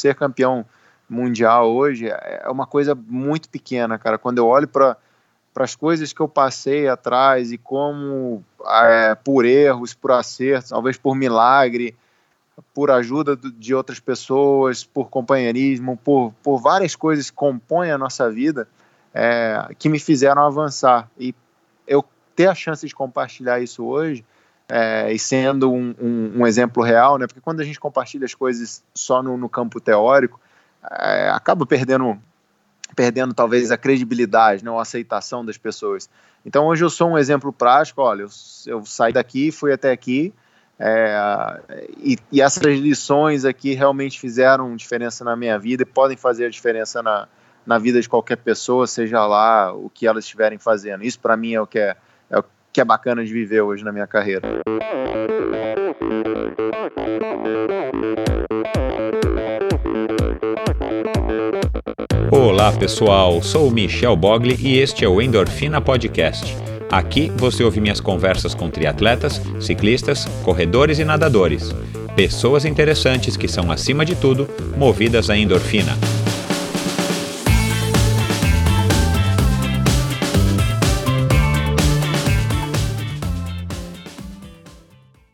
ser campeão mundial hoje é uma coisa muito pequena, cara. Quando eu olho para as coisas que eu passei atrás e como é, por erros, por acertos, talvez por milagre, por ajuda de outras pessoas, por companheirismo, por, por várias coisas que compõem a nossa vida, é, que me fizeram avançar. E eu ter a chance de compartilhar isso hoje, é, e sendo um, um, um, exemplo real, né? Porque quando a gente compartilha as coisas só no, no campo teórico, é, acaba perdendo perdendo talvez a credibilidade, né, a aceitação das pessoas. Então hoje eu sou um exemplo prático, olha, eu, eu saí daqui, fui até aqui, é, e, e, essas lições aqui realmente fizeram diferença na minha vida e podem fazer a diferença na, na vida de qualquer pessoa, seja lá o que elas estiverem fazendo. Isso para mim é o que é, que é bacana de viver hoje na minha carreira. Olá pessoal, sou Michel Bogli e este é o Endorfina Podcast. Aqui você ouve minhas conversas com triatletas, ciclistas, corredores e nadadores. Pessoas interessantes que são, acima de tudo, movidas à endorfina.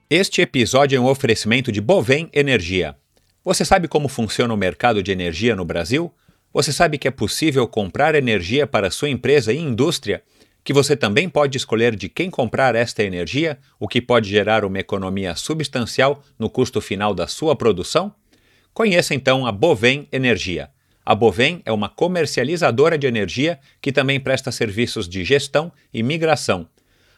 Este episódio é um oferecimento de Bovem Energia. Você sabe como funciona o mercado de energia no Brasil? Você sabe que é possível comprar energia para sua empresa e indústria? Que você também pode escolher de quem comprar esta energia, o que pode gerar uma economia substancial no custo final da sua produção? Conheça então a Bovem Energia. A Bovem é uma comercializadora de energia que também presta serviços de gestão e migração.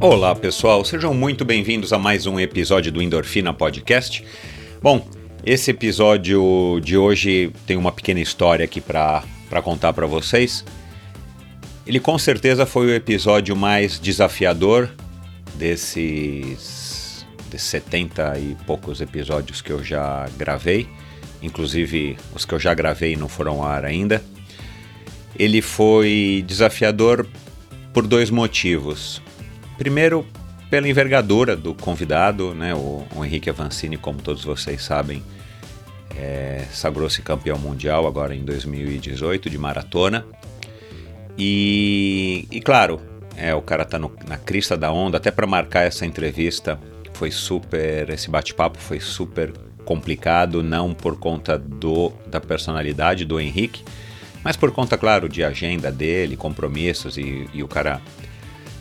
Olá, pessoal, sejam muito bem-vindos a mais um episódio do Endorfina Podcast. Bom, esse episódio de hoje tem uma pequena história aqui para contar para vocês. Ele com certeza foi o episódio mais desafiador desses, desses 70 e poucos episódios que eu já gravei. Inclusive, os que eu já gravei não foram ao ar ainda. Ele foi desafiador por dois motivos. Primeiro, pela envergadura do convidado, né? O, o Henrique Avancini, como todos vocês sabem, é, sagrou-se campeão mundial agora em 2018 de maratona. E, e claro, é, o cara tá no, na crista da onda, até para marcar essa entrevista foi super, esse bate-papo foi super complicado, não por conta do, da personalidade do Henrique, mas por conta, claro, de agenda dele, compromissos e, e o cara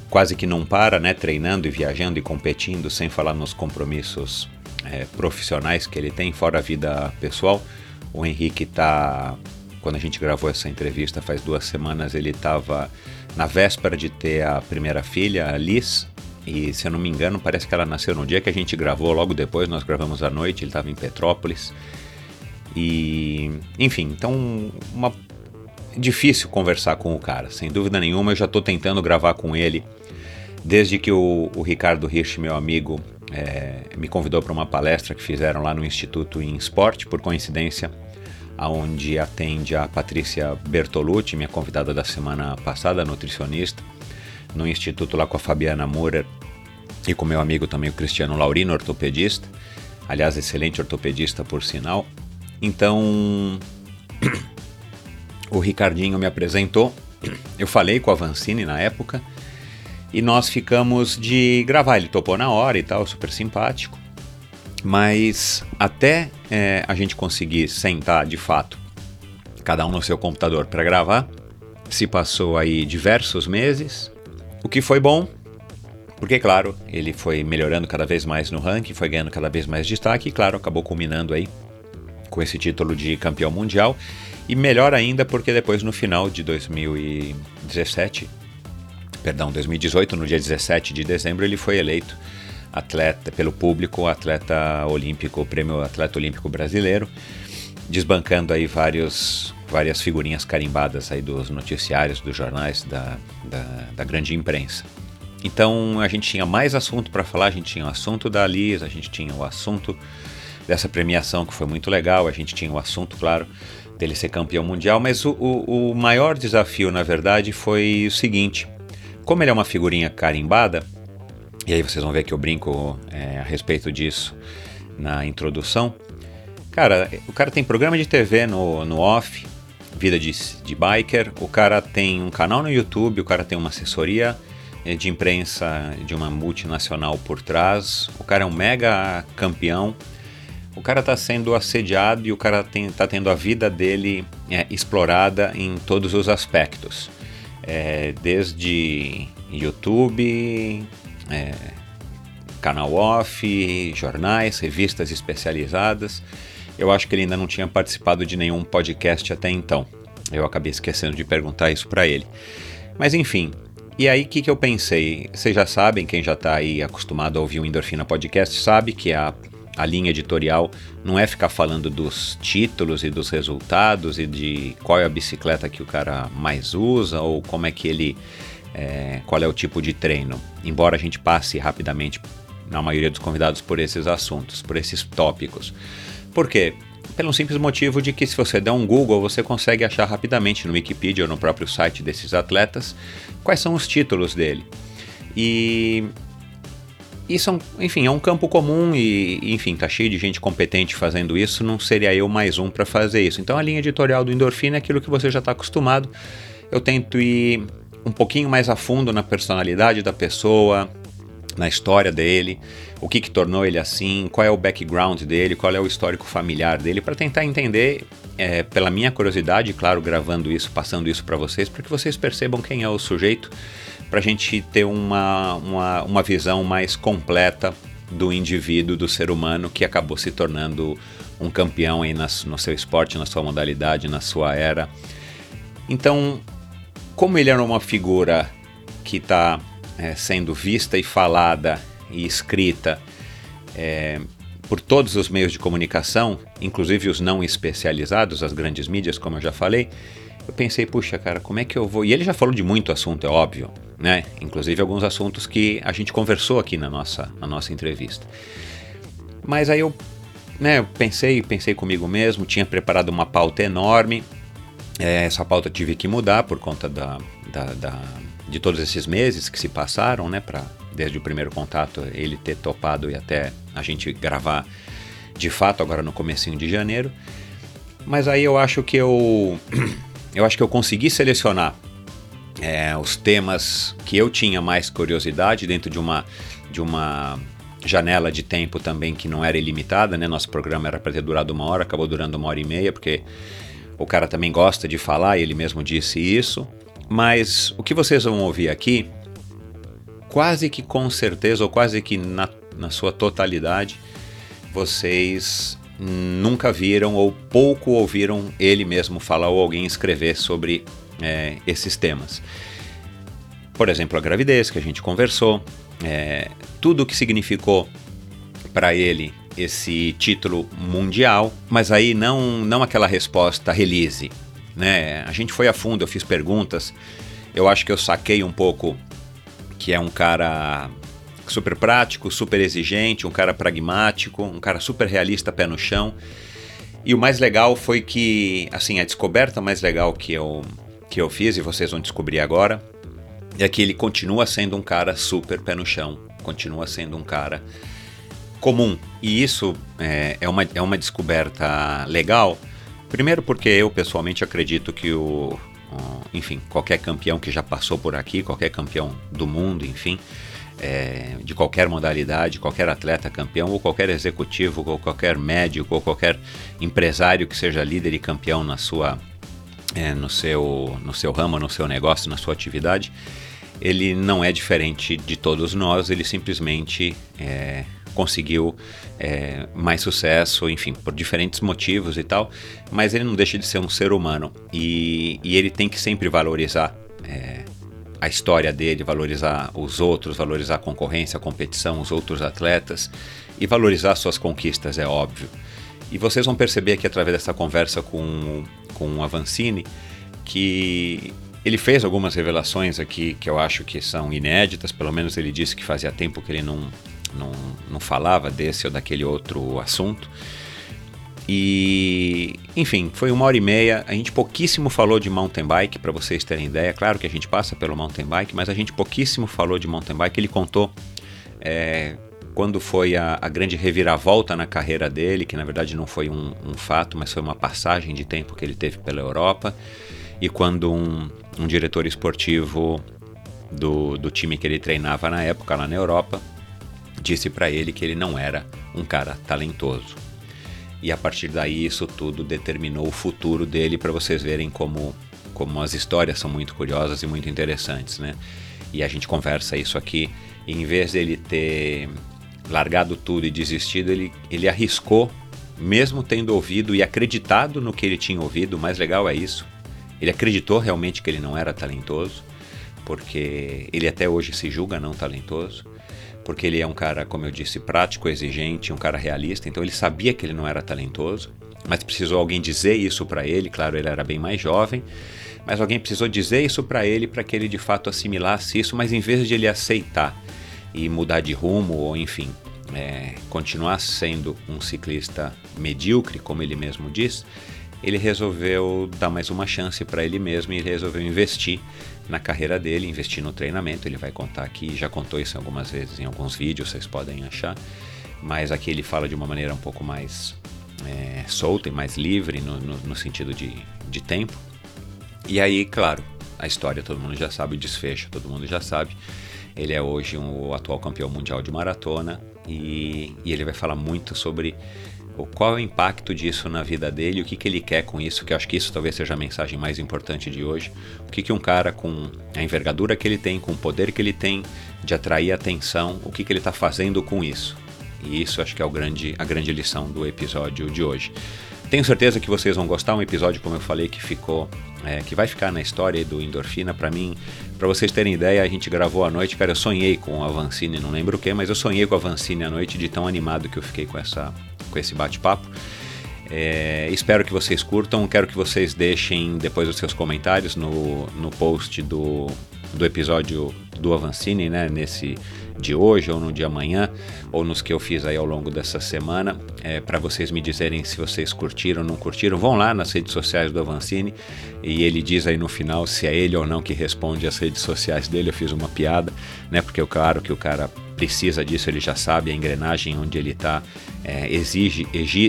quase que não para, né, treinando e viajando e competindo, sem falar nos compromissos é, profissionais que ele tem, fora a vida pessoal. O Henrique está, quando a gente gravou essa entrevista faz duas semanas, ele estava na véspera de ter a primeira filha, a Liz, e se eu não me engano, parece que ela nasceu no dia que a gente gravou, logo depois nós gravamos à noite, ele estava em Petrópolis. E, enfim, então uma difícil conversar com o cara, sem dúvida nenhuma. Eu já estou tentando gravar com ele desde que o, o Ricardo Rich, meu amigo, é, me convidou para uma palestra que fizeram lá no Instituto em Esporte, por coincidência, aonde atende a Patrícia Bertolucci, minha convidada da semana passada, nutricionista, no Instituto lá com a Fabiana Murer e com meu amigo também o Cristiano Laurino, ortopedista, aliás, excelente ortopedista por sinal. Então, o Ricardinho me apresentou, eu falei com a Vancini na época, e nós ficamos de gravar. Ele topou na hora e tal, super simpático. Mas até é, a gente conseguir sentar de fato, cada um no seu computador para gravar, se passou aí diversos meses, o que foi bom, porque, claro, ele foi melhorando cada vez mais no ranking, foi ganhando cada vez mais destaque e, claro, acabou culminando aí com esse título de campeão mundial. E melhor ainda porque depois, no final de 2017, perdão, 2018, no dia 17 de dezembro, ele foi eleito atleta pelo público, atleta olímpico, prêmio atleta olímpico brasileiro, desbancando aí vários várias figurinhas carimbadas aí dos noticiários, dos jornais, da, da, da grande imprensa. Então a gente tinha mais assunto para falar, a gente tinha o assunto da Liz, a gente tinha o assunto dessa premiação que foi muito legal, a gente tinha o assunto, claro, dele ser campeão mundial, mas o, o, o maior desafio, na verdade, foi o seguinte: como ele é uma figurinha carimbada, e aí vocês vão ver que eu brinco é, a respeito disso na introdução. Cara, o cara tem programa de TV no, no off, vida de, de biker, o cara tem um canal no YouTube, o cara tem uma assessoria é, de imprensa de uma multinacional por trás, o cara é um mega campeão, o cara está sendo assediado e o cara está tendo a vida dele é, explorada em todos os aspectos. É, desde YouTube, é, canal off, jornais, revistas especializadas. Eu acho que ele ainda não tinha participado de nenhum podcast até então. Eu acabei esquecendo de perguntar isso para ele. Mas enfim, e aí o que, que eu pensei? Vocês já sabem, quem já está aí acostumado a ouvir o Endorfina Podcast sabe que a, a linha editorial não é ficar falando dos títulos e dos resultados e de qual é a bicicleta que o cara mais usa ou como é que ele. É, qual é o tipo de treino. Embora a gente passe rapidamente, na maioria dos convidados, por esses assuntos, por esses tópicos. Por quê? Pelo simples motivo de que se você der um Google, você consegue achar rapidamente no Wikipedia ou no próprio site desses atletas quais são os títulos dele. E isso, é enfim, é um campo comum e, enfim, tá cheio de gente competente fazendo isso, não seria eu mais um para fazer isso. Então a linha editorial do Endorfina é aquilo que você já está acostumado. Eu tento ir um pouquinho mais a fundo na personalidade da pessoa, na história dele, o que, que tornou ele assim, qual é o background dele, qual é o histórico familiar dele, para tentar entender, é, pela minha curiosidade, claro, gravando isso, passando isso para vocês, para que vocês percebam quem é o sujeito, para a gente ter uma, uma, uma visão mais completa do indivíduo, do ser humano que acabou se tornando um campeão aí nas, no seu esporte, na sua modalidade, na sua era. Então, como ele era uma figura que está é, sendo vista e falada e escrita é, por todos os meios de comunicação, inclusive os não especializados, as grandes mídias, como eu já falei, eu pensei, puxa, cara, como é que eu vou. E ele já falou de muito assunto, é óbvio, né? Inclusive alguns assuntos que a gente conversou aqui na nossa, na nossa entrevista. Mas aí eu, né, eu pensei, pensei comigo mesmo, tinha preparado uma pauta enorme. É, essa pauta tive que mudar por conta da, da, da de todos esses meses que se passaram, né, para desde o primeiro contato ele ter topado e até a gente gravar de fato agora no comecinho de janeiro. Mas aí eu acho que eu eu acho que eu consegui selecionar é, os temas que eu tinha mais curiosidade dentro de uma de uma janela de tempo também que não era ilimitada, né? Nosso programa era para ter durado uma hora, acabou durando uma hora e meia porque o cara também gosta de falar, ele mesmo disse isso. Mas o que vocês vão ouvir aqui, quase que com certeza, ou quase que na, na sua totalidade, vocês nunca viram ou pouco ouviram ele mesmo falar ou alguém escrever sobre é, esses temas. Por exemplo, a gravidez que a gente conversou, é, tudo o que significou para ele esse título mundial, mas aí não, não aquela resposta release, né? A gente foi a fundo, eu fiz perguntas. Eu acho que eu saquei um pouco que é um cara super prático, super exigente, um cara pragmático, um cara super realista, pé no chão. E o mais legal foi que, assim, a descoberta mais legal que eu, que eu fiz, e vocês vão descobrir agora, é que ele continua sendo um cara super pé no chão, continua sendo um cara comum. E isso é, é, uma, é uma descoberta legal, Primeiro porque eu pessoalmente acredito que o, enfim, qualquer campeão que já passou por aqui, qualquer campeão do mundo, enfim, é, de qualquer modalidade, qualquer atleta campeão, ou qualquer executivo, ou qualquer médico, ou qualquer empresário que seja líder e campeão na sua, é, no, seu, no seu ramo, no seu negócio, na sua atividade, ele não é diferente de todos nós, ele simplesmente é, conseguiu é, mais sucesso, enfim, por diferentes motivos e tal, mas ele não deixa de ser um ser humano. E, e ele tem que sempre valorizar é, a história dele, valorizar os outros, valorizar a concorrência, a competição, os outros atletas e valorizar suas conquistas, é óbvio. E vocês vão perceber que através dessa conversa com, com o Avancini que ele fez algumas revelações aqui que eu acho que são inéditas, pelo menos ele disse que fazia tempo que ele não, não, não falava desse ou daquele outro assunto. E, enfim, foi uma hora e meia. A gente pouquíssimo falou de mountain bike, para vocês terem ideia. Claro que a gente passa pelo mountain bike, mas a gente pouquíssimo falou de mountain bike. Ele contou é, quando foi a, a, grande reviravolta na carreira dele, que na verdade não foi um, um, fato, mas foi uma passagem de tempo que ele teve pela Europa. E quando um, um diretor esportivo do, do time que ele treinava na época, lá na Europa, disse para ele que ele não era um cara talentoso e a partir daí isso tudo determinou o futuro dele para vocês verem como, como as histórias são muito curiosas e muito interessantes, né? E a gente conversa isso aqui, e em vez dele ter largado tudo e desistido, ele, ele arriscou, mesmo tendo ouvido e acreditado no que ele tinha ouvido, o mais legal é isso. Ele acreditou realmente que ele não era talentoso, porque ele até hoje se julga não talentoso porque ele é um cara, como eu disse, prático, exigente, um cara realista, então ele sabia que ele não era talentoso, mas precisou alguém dizer isso para ele, claro, ele era bem mais jovem, mas alguém precisou dizer isso para ele para que ele de fato assimilasse isso, mas em vez de ele aceitar e mudar de rumo, ou enfim, é, continuar sendo um ciclista medíocre, como ele mesmo diz, ele resolveu dar mais uma chance para ele mesmo e ele resolveu investir na carreira dele, investir no treinamento. Ele vai contar aqui, já contou isso algumas vezes em alguns vídeos, vocês podem achar, mas aqui ele fala de uma maneira um pouco mais é, solta e mais livre no, no, no sentido de, de tempo. E aí, claro, a história todo mundo já sabe, o desfecho todo mundo já sabe. Ele é hoje um, o atual campeão mundial de maratona e, e ele vai falar muito sobre qual é o impacto disso na vida dele, o que, que ele quer com isso, que eu acho que isso talvez seja a mensagem mais importante de hoje. O que, que um cara com a envergadura que ele tem, com o poder que ele tem de atrair atenção, o que, que ele está fazendo com isso. E isso acho que é o grande, a grande lição do episódio de hoje. Tenho certeza que vocês vão gostar. Um episódio, como eu falei, que ficou, é, que vai ficar na história do Endorfina. Para mim, para vocês terem ideia, a gente gravou à noite. Cara, eu sonhei com a Vancini, não lembro o que, mas eu sonhei com a Vancini à noite de tão animado que eu fiquei com essa com esse bate-papo. É, espero que vocês curtam. Quero que vocês deixem depois os seus comentários no, no post do, do episódio do Avancini, né? Nesse de hoje ou no de amanhã ou nos que eu fiz aí ao longo dessa semana, é, para vocês me dizerem se vocês curtiram ou não curtiram. Vão lá nas redes sociais do Avancini e ele diz aí no final se é ele ou não que responde as redes sociais dele. Eu fiz uma piada, né? Porque é claro que o cara precisa disso, ele já sabe a engrenagem onde ele está é, exige,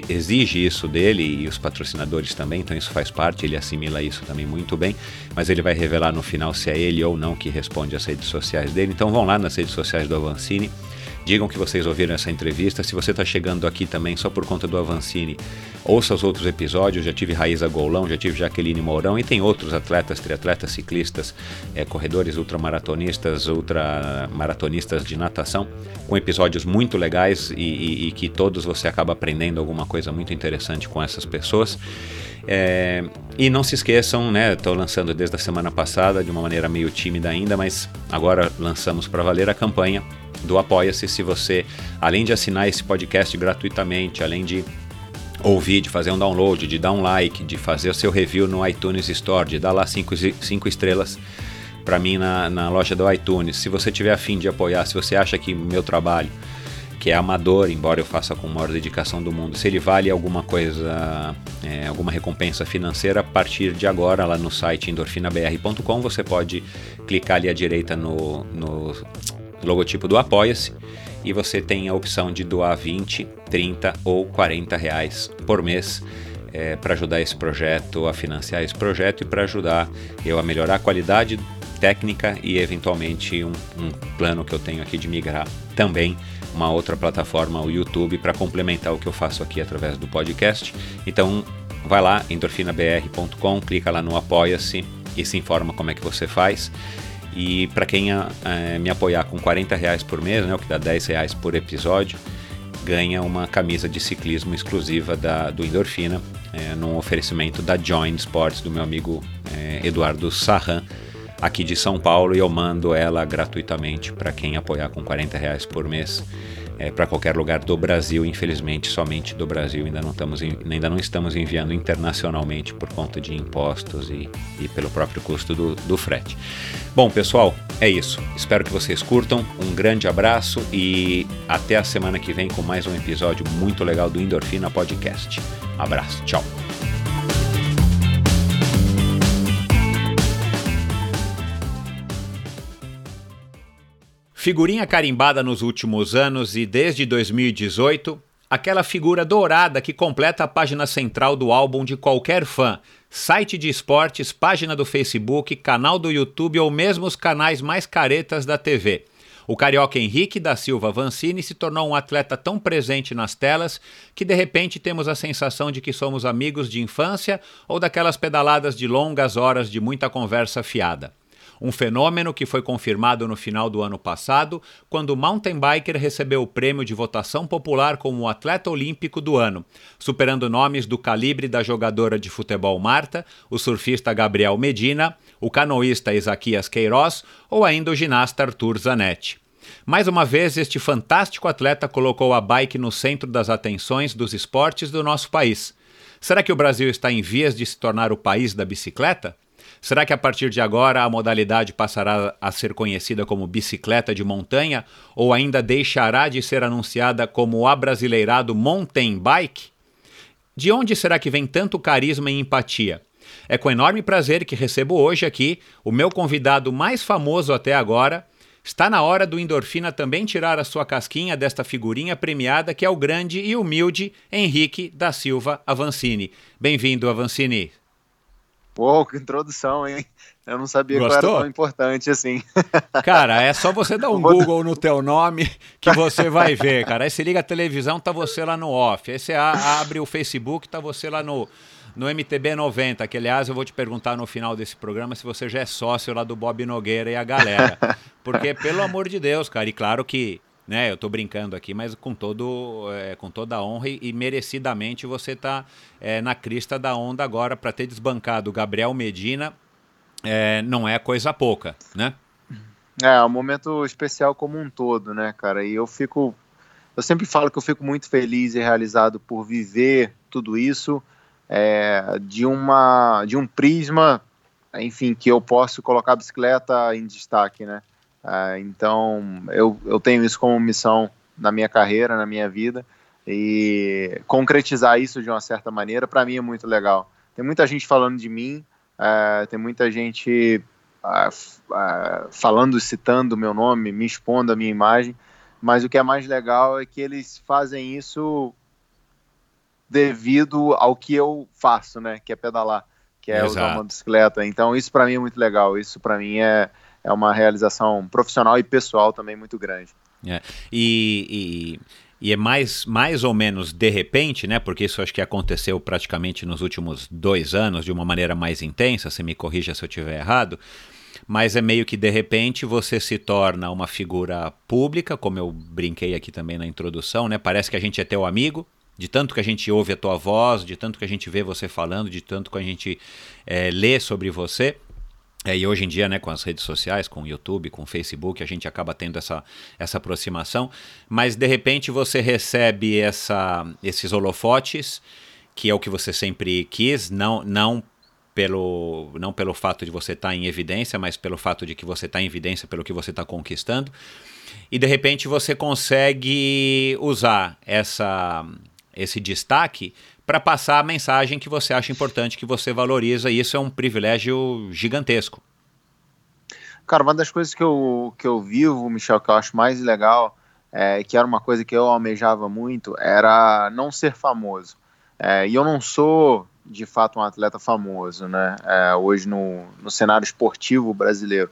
exige, isso dele e os patrocinadores também, então isso faz parte, ele assimila isso também muito bem, mas ele vai revelar no final se é ele ou não que responde às redes sociais dele. Então vão lá nas redes sociais do Avancini Digam que vocês ouviram essa entrevista. Se você está chegando aqui também só por conta do Avancini, ouça os outros episódios. Já tive Raíza Golão, já tive Jaqueline Mourão e tem outros atletas, triatletas, ciclistas, é, corredores ultramaratonistas, ultramaratonistas de natação, com episódios muito legais e, e, e que todos você acaba aprendendo alguma coisa muito interessante com essas pessoas. É, e não se esqueçam, né? Estou lançando desde a semana passada de uma maneira meio tímida ainda, mas agora lançamos para valer a campanha do Apoia-se se você, além de assinar esse podcast gratuitamente, além de ouvir, de fazer um download, de dar um like, de fazer o seu review no iTunes Store, de dar lá cinco, cinco estrelas para mim na, na loja do iTunes. Se você tiver afim de apoiar, se você acha que meu trabalho, que é amador, embora eu faça com a maior dedicação do mundo, se ele vale alguma coisa, é, alguma recompensa financeira, a partir de agora, lá no site endorfinabr.com, você pode clicar ali à direita no, no logotipo do Apoia-se e você tem a opção de doar 20, 30 ou 40 reais por mês é, para ajudar esse projeto, a financiar esse projeto e para ajudar eu a melhorar a qualidade técnica e eventualmente um, um plano que eu tenho aqui de migrar também uma outra plataforma, o YouTube, para complementar o que eu faço aqui através do podcast. Então vai lá, endorfinabr.com, clica lá no Apoia-se e se informa como é que você faz. E para quem é, me apoiar com 40 reais por mês, né, o que dá 10 reais por episódio, ganha uma camisa de ciclismo exclusiva da, do Endorfina, é, num oferecimento da Join Sports do meu amigo é, Eduardo Sarran, aqui de São Paulo, e eu mando ela gratuitamente para quem apoiar com 40 reais por mês. É, para qualquer lugar do Brasil, infelizmente, somente do Brasil. Ainda não estamos, ainda não estamos enviando internacionalmente por conta de impostos e, e pelo próprio custo do, do frete. Bom, pessoal, é isso. Espero que vocês curtam. Um grande abraço e até a semana que vem com mais um episódio muito legal do Endorfina Podcast. Abraço, tchau. Figurinha carimbada nos últimos anos e desde 2018, aquela figura dourada que completa a página central do álbum de qualquer fã, site de esportes, página do Facebook, canal do YouTube ou mesmo os canais mais caretas da TV. O carioca Henrique da Silva Vancini se tornou um atleta tão presente nas telas que de repente temos a sensação de que somos amigos de infância ou daquelas pedaladas de longas horas de muita conversa fiada. Um fenômeno que foi confirmado no final do ano passado, quando o mountain biker recebeu o prêmio de votação popular como o atleta olímpico do ano, superando nomes do calibre da jogadora de futebol Marta, o surfista Gabriel Medina, o canoísta Isaquias Queiroz ou ainda o ginasta Arthur Zanetti. Mais uma vez, este fantástico atleta colocou a bike no centro das atenções dos esportes do nosso país. Será que o Brasil está em vias de se tornar o país da bicicleta? Será que a partir de agora a modalidade passará a ser conhecida como bicicleta de montanha ou ainda deixará de ser anunciada como o abrasileirado mountain bike? De onde será que vem tanto carisma e empatia? É com enorme prazer que recebo hoje aqui o meu convidado mais famoso até agora. Está na hora do Endorfina também tirar a sua casquinha desta figurinha premiada que é o grande e humilde Henrique da Silva Avancini. Bem-vindo, Avancini. Uou, que introdução, hein? Eu não sabia Gostou? que era tão importante assim. Cara, é só você dar um Google no teu nome que você vai ver, cara. Aí você liga a televisão, tá você lá no off. Aí você abre o Facebook, tá você lá no, no MTB 90, que aliás eu vou te perguntar no final desse programa se você já é sócio lá do Bob Nogueira e a galera. Porque, pelo amor de Deus, cara, e claro que né? Eu estou brincando aqui, mas com, todo, é, com toda a honra e, e merecidamente você está é, na crista da onda agora para ter desbancado o Gabriel Medina. É, não é coisa pouca, né? É, é um momento especial como um todo, né, cara? E eu fico. Eu sempre falo que eu fico muito feliz e realizado por viver tudo isso é, de, uma, de um prisma, enfim, que eu posso colocar a bicicleta em destaque, né? Uh, então, eu, eu tenho isso como missão na minha carreira, na minha vida, e concretizar isso de uma certa maneira, para mim é muito legal. Tem muita gente falando de mim, uh, tem muita gente uh, falando, citando o meu nome, me expondo a minha imagem, mas o que é mais legal é que eles fazem isso devido ao que eu faço, né, que é pedalar, que é Exato. usar uma bicicleta. Então, isso para mim é muito legal, isso para mim é é uma realização profissional e pessoal também muito grande. É. E, e, e, é mais, mais ou menos de repente, né? Porque isso acho que aconteceu praticamente nos últimos dois anos de uma maneira mais intensa. Você me corrija se eu estiver errado. Mas é meio que de repente você se torna uma figura pública, como eu brinquei aqui também na introdução, né? Parece que a gente é teu amigo, de tanto que a gente ouve a tua voz, de tanto que a gente vê você falando, de tanto que a gente é, lê sobre você. É, e hoje em dia, né, com as redes sociais, com o YouTube, com o Facebook, a gente acaba tendo essa, essa aproximação. Mas de repente você recebe essa, esses holofotes, que é o que você sempre quis, não, não pelo, não pelo fato de você estar tá em evidência, mas pelo fato de que você está em evidência pelo que você está conquistando. E de repente você consegue usar essa, esse destaque para passar a mensagem que você acha importante, que você valoriza, e isso é um privilégio gigantesco. Cara, uma das coisas que eu, que eu vivo, Michel, que eu acho mais legal, é, que era uma coisa que eu almejava muito, era não ser famoso. É, e eu não sou, de fato, um atleta famoso, né? É, hoje no, no cenário esportivo brasileiro.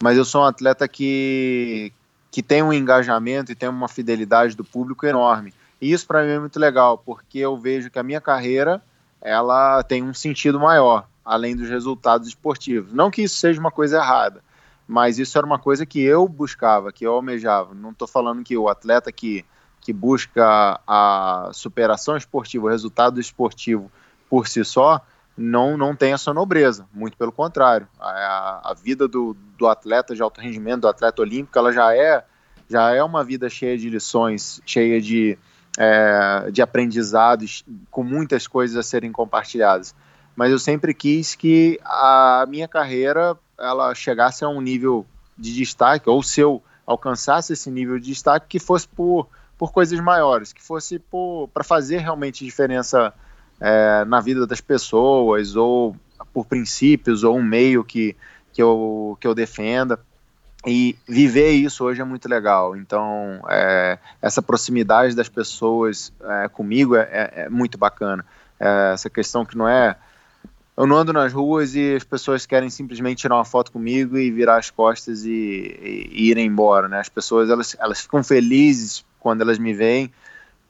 Mas eu sou um atleta que, que tem um engajamento e tem uma fidelidade do público enorme. E isso para mim é muito legal, porque eu vejo que a minha carreira ela tem um sentido maior, além dos resultados esportivos. Não que isso seja uma coisa errada, mas isso era uma coisa que eu buscava, que eu almejava. Não estou falando que o atleta que, que busca a superação esportiva, o resultado esportivo por si só, não, não tem essa nobreza, muito pelo contrário. A, a vida do, do atleta de alto rendimento, do atleta olímpico, ela já é já é uma vida cheia de lições, cheia de, é, de aprendizados, com muitas coisas a serem compartilhadas. Mas eu sempre quis que a minha carreira ela chegasse a um nível de destaque, ou se eu alcançasse esse nível de destaque, que fosse por, por coisas maiores, que fosse para fazer realmente diferença é, na vida das pessoas, ou por princípios, ou um meio que, que, eu, que eu defenda. E viver isso hoje é muito legal. Então, é, essa proximidade das pessoas é, comigo é, é, é muito bacana. É, essa questão que não é eu não ando nas ruas e as pessoas querem simplesmente tirar uma foto comigo e virar as costas e, e, e irem embora, né? As pessoas elas, elas ficam felizes quando elas me veem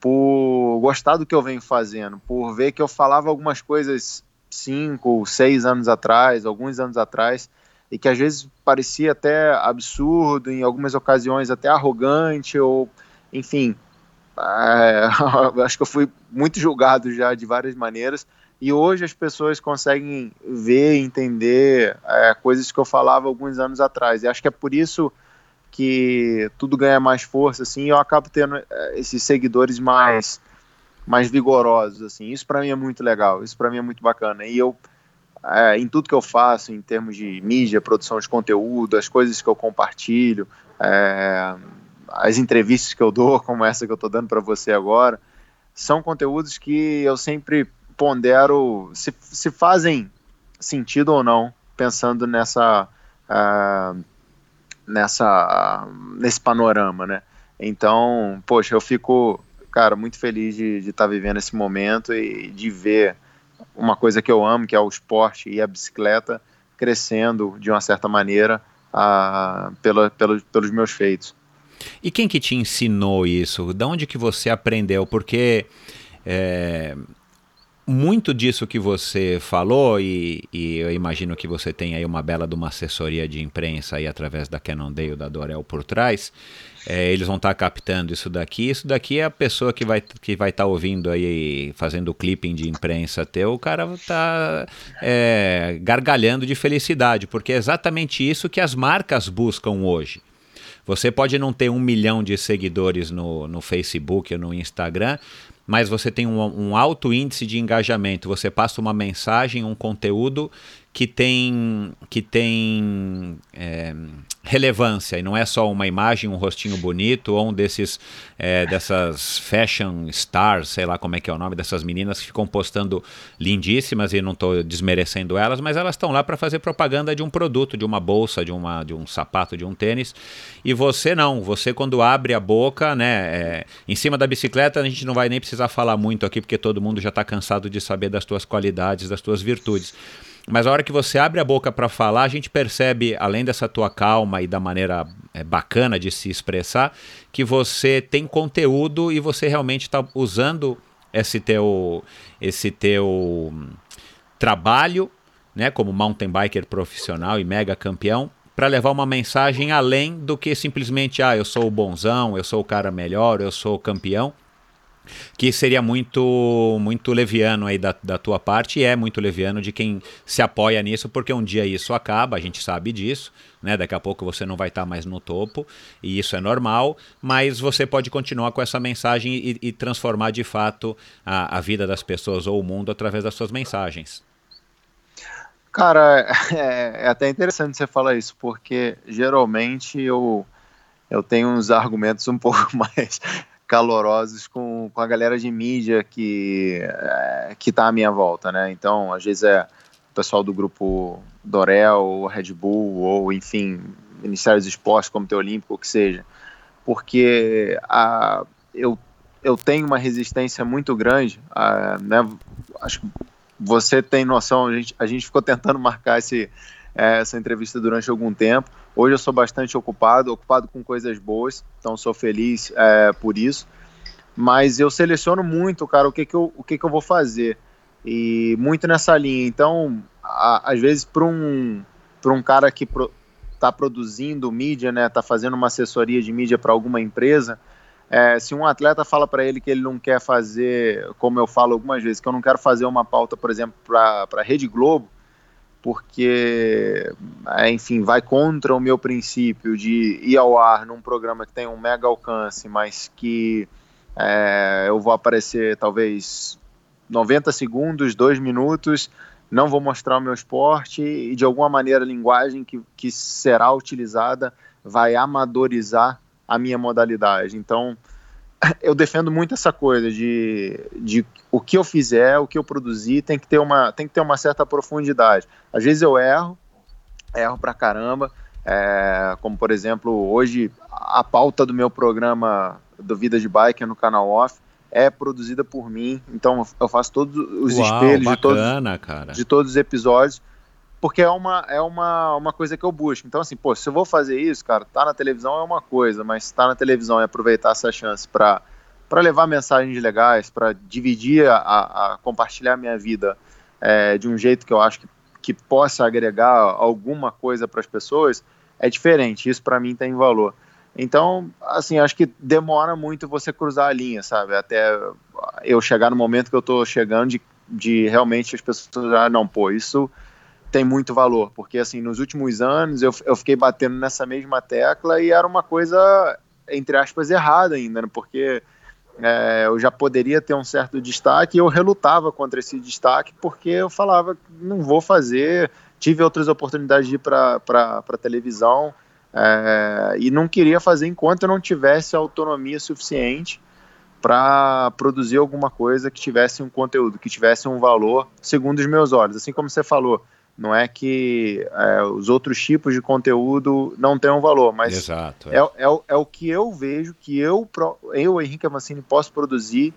por gostar do que eu venho fazendo, por ver que eu falava algumas coisas cinco, seis anos atrás, alguns anos atrás, e que às vezes parecia até absurdo, em algumas ocasiões até arrogante, ou enfim, é, acho que eu fui muito julgado já de várias maneiras, e hoje as pessoas conseguem ver, entender é, coisas que eu falava alguns anos atrás. E acho que é por isso que tudo ganha mais força, assim, e eu acabo tendo é, esses seguidores mais mais vigorosos, assim. Isso para mim é muito legal, isso para mim é muito bacana. E eu é, em tudo que eu faço, em termos de mídia, produção de conteúdo, as coisas que eu compartilho, é, as entrevistas que eu dou, como essa que eu estou dando para você agora, são conteúdos que eu sempre pondero se, se fazem sentido ou não, pensando nessa, uh, nessa nesse panorama, né? Então, poxa, eu fico, cara, muito feliz de estar tá vivendo esse momento e de ver uma coisa que eu amo, que é o esporte e a bicicleta, crescendo de uma certa maneira uh, pela, pelos meus feitos. E quem que te ensinou isso? De onde que você aprendeu? Porque é, muito disso que você falou, e, e, eu imagino que você tem aí uma bela de uma assessoria de imprensa aí através da Cannondale, da Dorel por trás, é, eles vão estar tá captando isso daqui. Isso daqui é a pessoa que vai que vai estar tá ouvindo aí, fazendo o clipping de imprensa teu, o cara está é, gargalhando de felicidade, porque é exatamente isso que as marcas buscam hoje. Você pode não ter um milhão de seguidores no, no Facebook ou no Instagram, mas você tem um, um alto índice de engajamento. Você passa uma mensagem, um conteúdo que tem, que tem é, relevância e não é só uma imagem, um rostinho bonito ou um desses é, dessas fashion stars, sei lá como é que é o nome dessas meninas que ficam postando lindíssimas e não estou desmerecendo elas, mas elas estão lá para fazer propaganda de um produto, de uma bolsa, de uma de um sapato, de um tênis. E você não, você quando abre a boca, né, é, em cima da bicicleta a gente não vai nem precisar falar muito aqui porque todo mundo já está cansado de saber das tuas qualidades, das tuas virtudes. Mas a hora que você abre a boca para falar, a gente percebe, além dessa tua calma e da maneira é, bacana de se expressar, que você tem conteúdo e você realmente está usando esse teu, esse teu trabalho, né, como mountain biker profissional e mega campeão, para levar uma mensagem além do que simplesmente, ah, eu sou o bonzão, eu sou o cara melhor, eu sou o campeão que seria muito muito leviano aí da, da tua parte e é muito leviano de quem se apoia nisso, porque um dia isso acaba, a gente sabe disso, né? Daqui a pouco você não vai estar tá mais no topo e isso é normal, mas você pode continuar com essa mensagem e, e transformar de fato a, a vida das pessoas ou o mundo através das suas mensagens. Cara, é, é até interessante você falar isso, porque geralmente eu eu tenho uns argumentos um pouco mais calorosos com, com a galera de mídia que é, que está à minha volta, né? Então, às vezes é o pessoal do grupo Dorel, ou Red Bull, ou enfim, Ministério dos Esportes, Comitê Olímpico, o que seja, porque a, eu, eu tenho uma resistência muito grande, a, né? Acho que você tem noção, a gente, a gente ficou tentando marcar esse, é, essa entrevista durante algum tempo. Hoje eu sou bastante ocupado, ocupado com coisas boas, então sou feliz é, por isso. Mas eu seleciono muito, cara, o que, que, eu, o que, que eu vou fazer. E muito nessa linha. Então, a, às vezes, para um, um cara que pro, produzindo mídia, né, tá fazendo uma assessoria de mídia para alguma empresa, é, se um atleta fala para ele que ele não quer fazer, como eu falo algumas vezes, que eu não quero fazer uma pauta, por exemplo, para a Rede Globo, porque, é, enfim, vai contra o meu princípio de ir ao ar num programa que tem um mega alcance, mas que é, eu vou aparecer talvez 90 segundos, 2 minutos, não vou mostrar o meu esporte e de alguma maneira a linguagem que, que será utilizada vai amadorizar a minha modalidade. Então, eu defendo muito essa coisa de, de o que eu fizer, o que eu produzir, tem que ter uma, tem que ter uma certa profundidade. Às vezes eu erro, erro pra caramba, é, como por exemplo, hoje a pauta do meu programa do Vida de Bike no canal Off é produzida por mim, então eu faço todos os Uau, espelhos bacana, de, todos, de todos os episódios porque é uma, é uma, uma coisa que eu busco. Então, assim, pô, se eu vou fazer isso, cara, tá na televisão é uma coisa, mas estar tá na televisão e aproveitar essa chance para para levar mensagens legais, para dividir, a, a, compartilhar minha vida é, de um jeito que eu acho que, que possa agregar alguma coisa para as pessoas, é diferente. Isso para mim tem valor. Então, assim, acho que demora muito você cruzar a linha, sabe? Até eu chegar no momento que eu estou chegando de, de realmente as pessoas, ah, não, pô, isso tem muito valor, porque assim, nos últimos anos eu, eu fiquei batendo nessa mesma tecla e era uma coisa, entre aspas, errada ainda, né? porque é, eu já poderia ter um certo destaque e eu relutava contra esse destaque porque eu falava, não vou fazer, tive outras oportunidades de ir para televisão é, e não queria fazer enquanto eu não tivesse autonomia suficiente para produzir alguma coisa que tivesse um conteúdo, que tivesse um valor segundo os meus olhos. Assim como você falou, não é que é, os outros tipos de conteúdo não tenham valor, mas Exato, é. É, é, é, o que eu vejo que eu, eu Henrique Amancini, posso produzir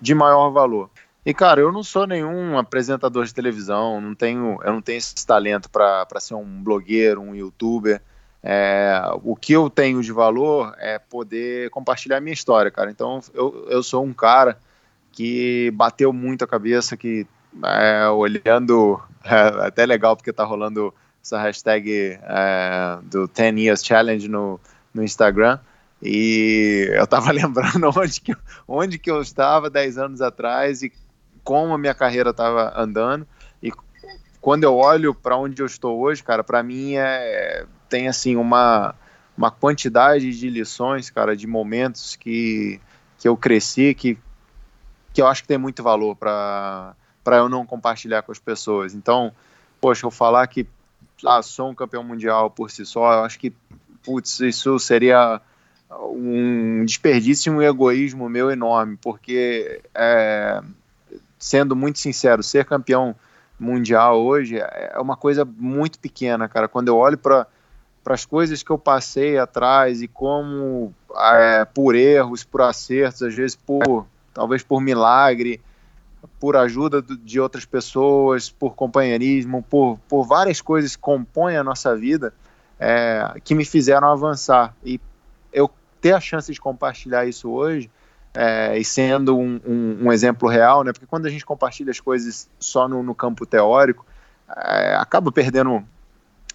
de maior valor. E, cara, eu não sou nenhum apresentador de televisão, não tenho, eu não tenho esse talento para ser um blogueiro, um youtuber. É, o que eu tenho de valor é poder compartilhar a minha história, cara. Então, eu, eu sou um cara que bateu muito a cabeça, que é, olhando, é até legal porque tá rolando essa hashtag é, do 10 Years Challenge no, no Instagram. E eu tava lembrando onde que, onde que eu estava 10 anos atrás e como a minha carreira estava andando. E quando eu olho para onde eu estou hoje, cara, para mim é, tem assim uma, uma quantidade de lições, cara, de momentos que, que eu cresci, que, que eu acho que tem muito valor para para eu não compartilhar com as pessoas. Então, poxa, eu falar que ah, sou um campeão mundial por si só, eu acho que, putz, isso seria um desperdício e um egoísmo meu enorme, porque, é, sendo muito sincero, ser campeão mundial hoje é uma coisa muito pequena, cara. Quando eu olho para para as coisas que eu passei atrás e como é, por erros, por acertos, às vezes por talvez por milagre, por ajuda de outras pessoas, por companheirismo, por, por várias coisas que compõem a nossa vida, é, que me fizeram avançar. E eu ter a chance de compartilhar isso hoje, é, e sendo um, um, um, exemplo real, né? Porque quando a gente compartilha as coisas só no, no campo teórico, é, acaba perdendo,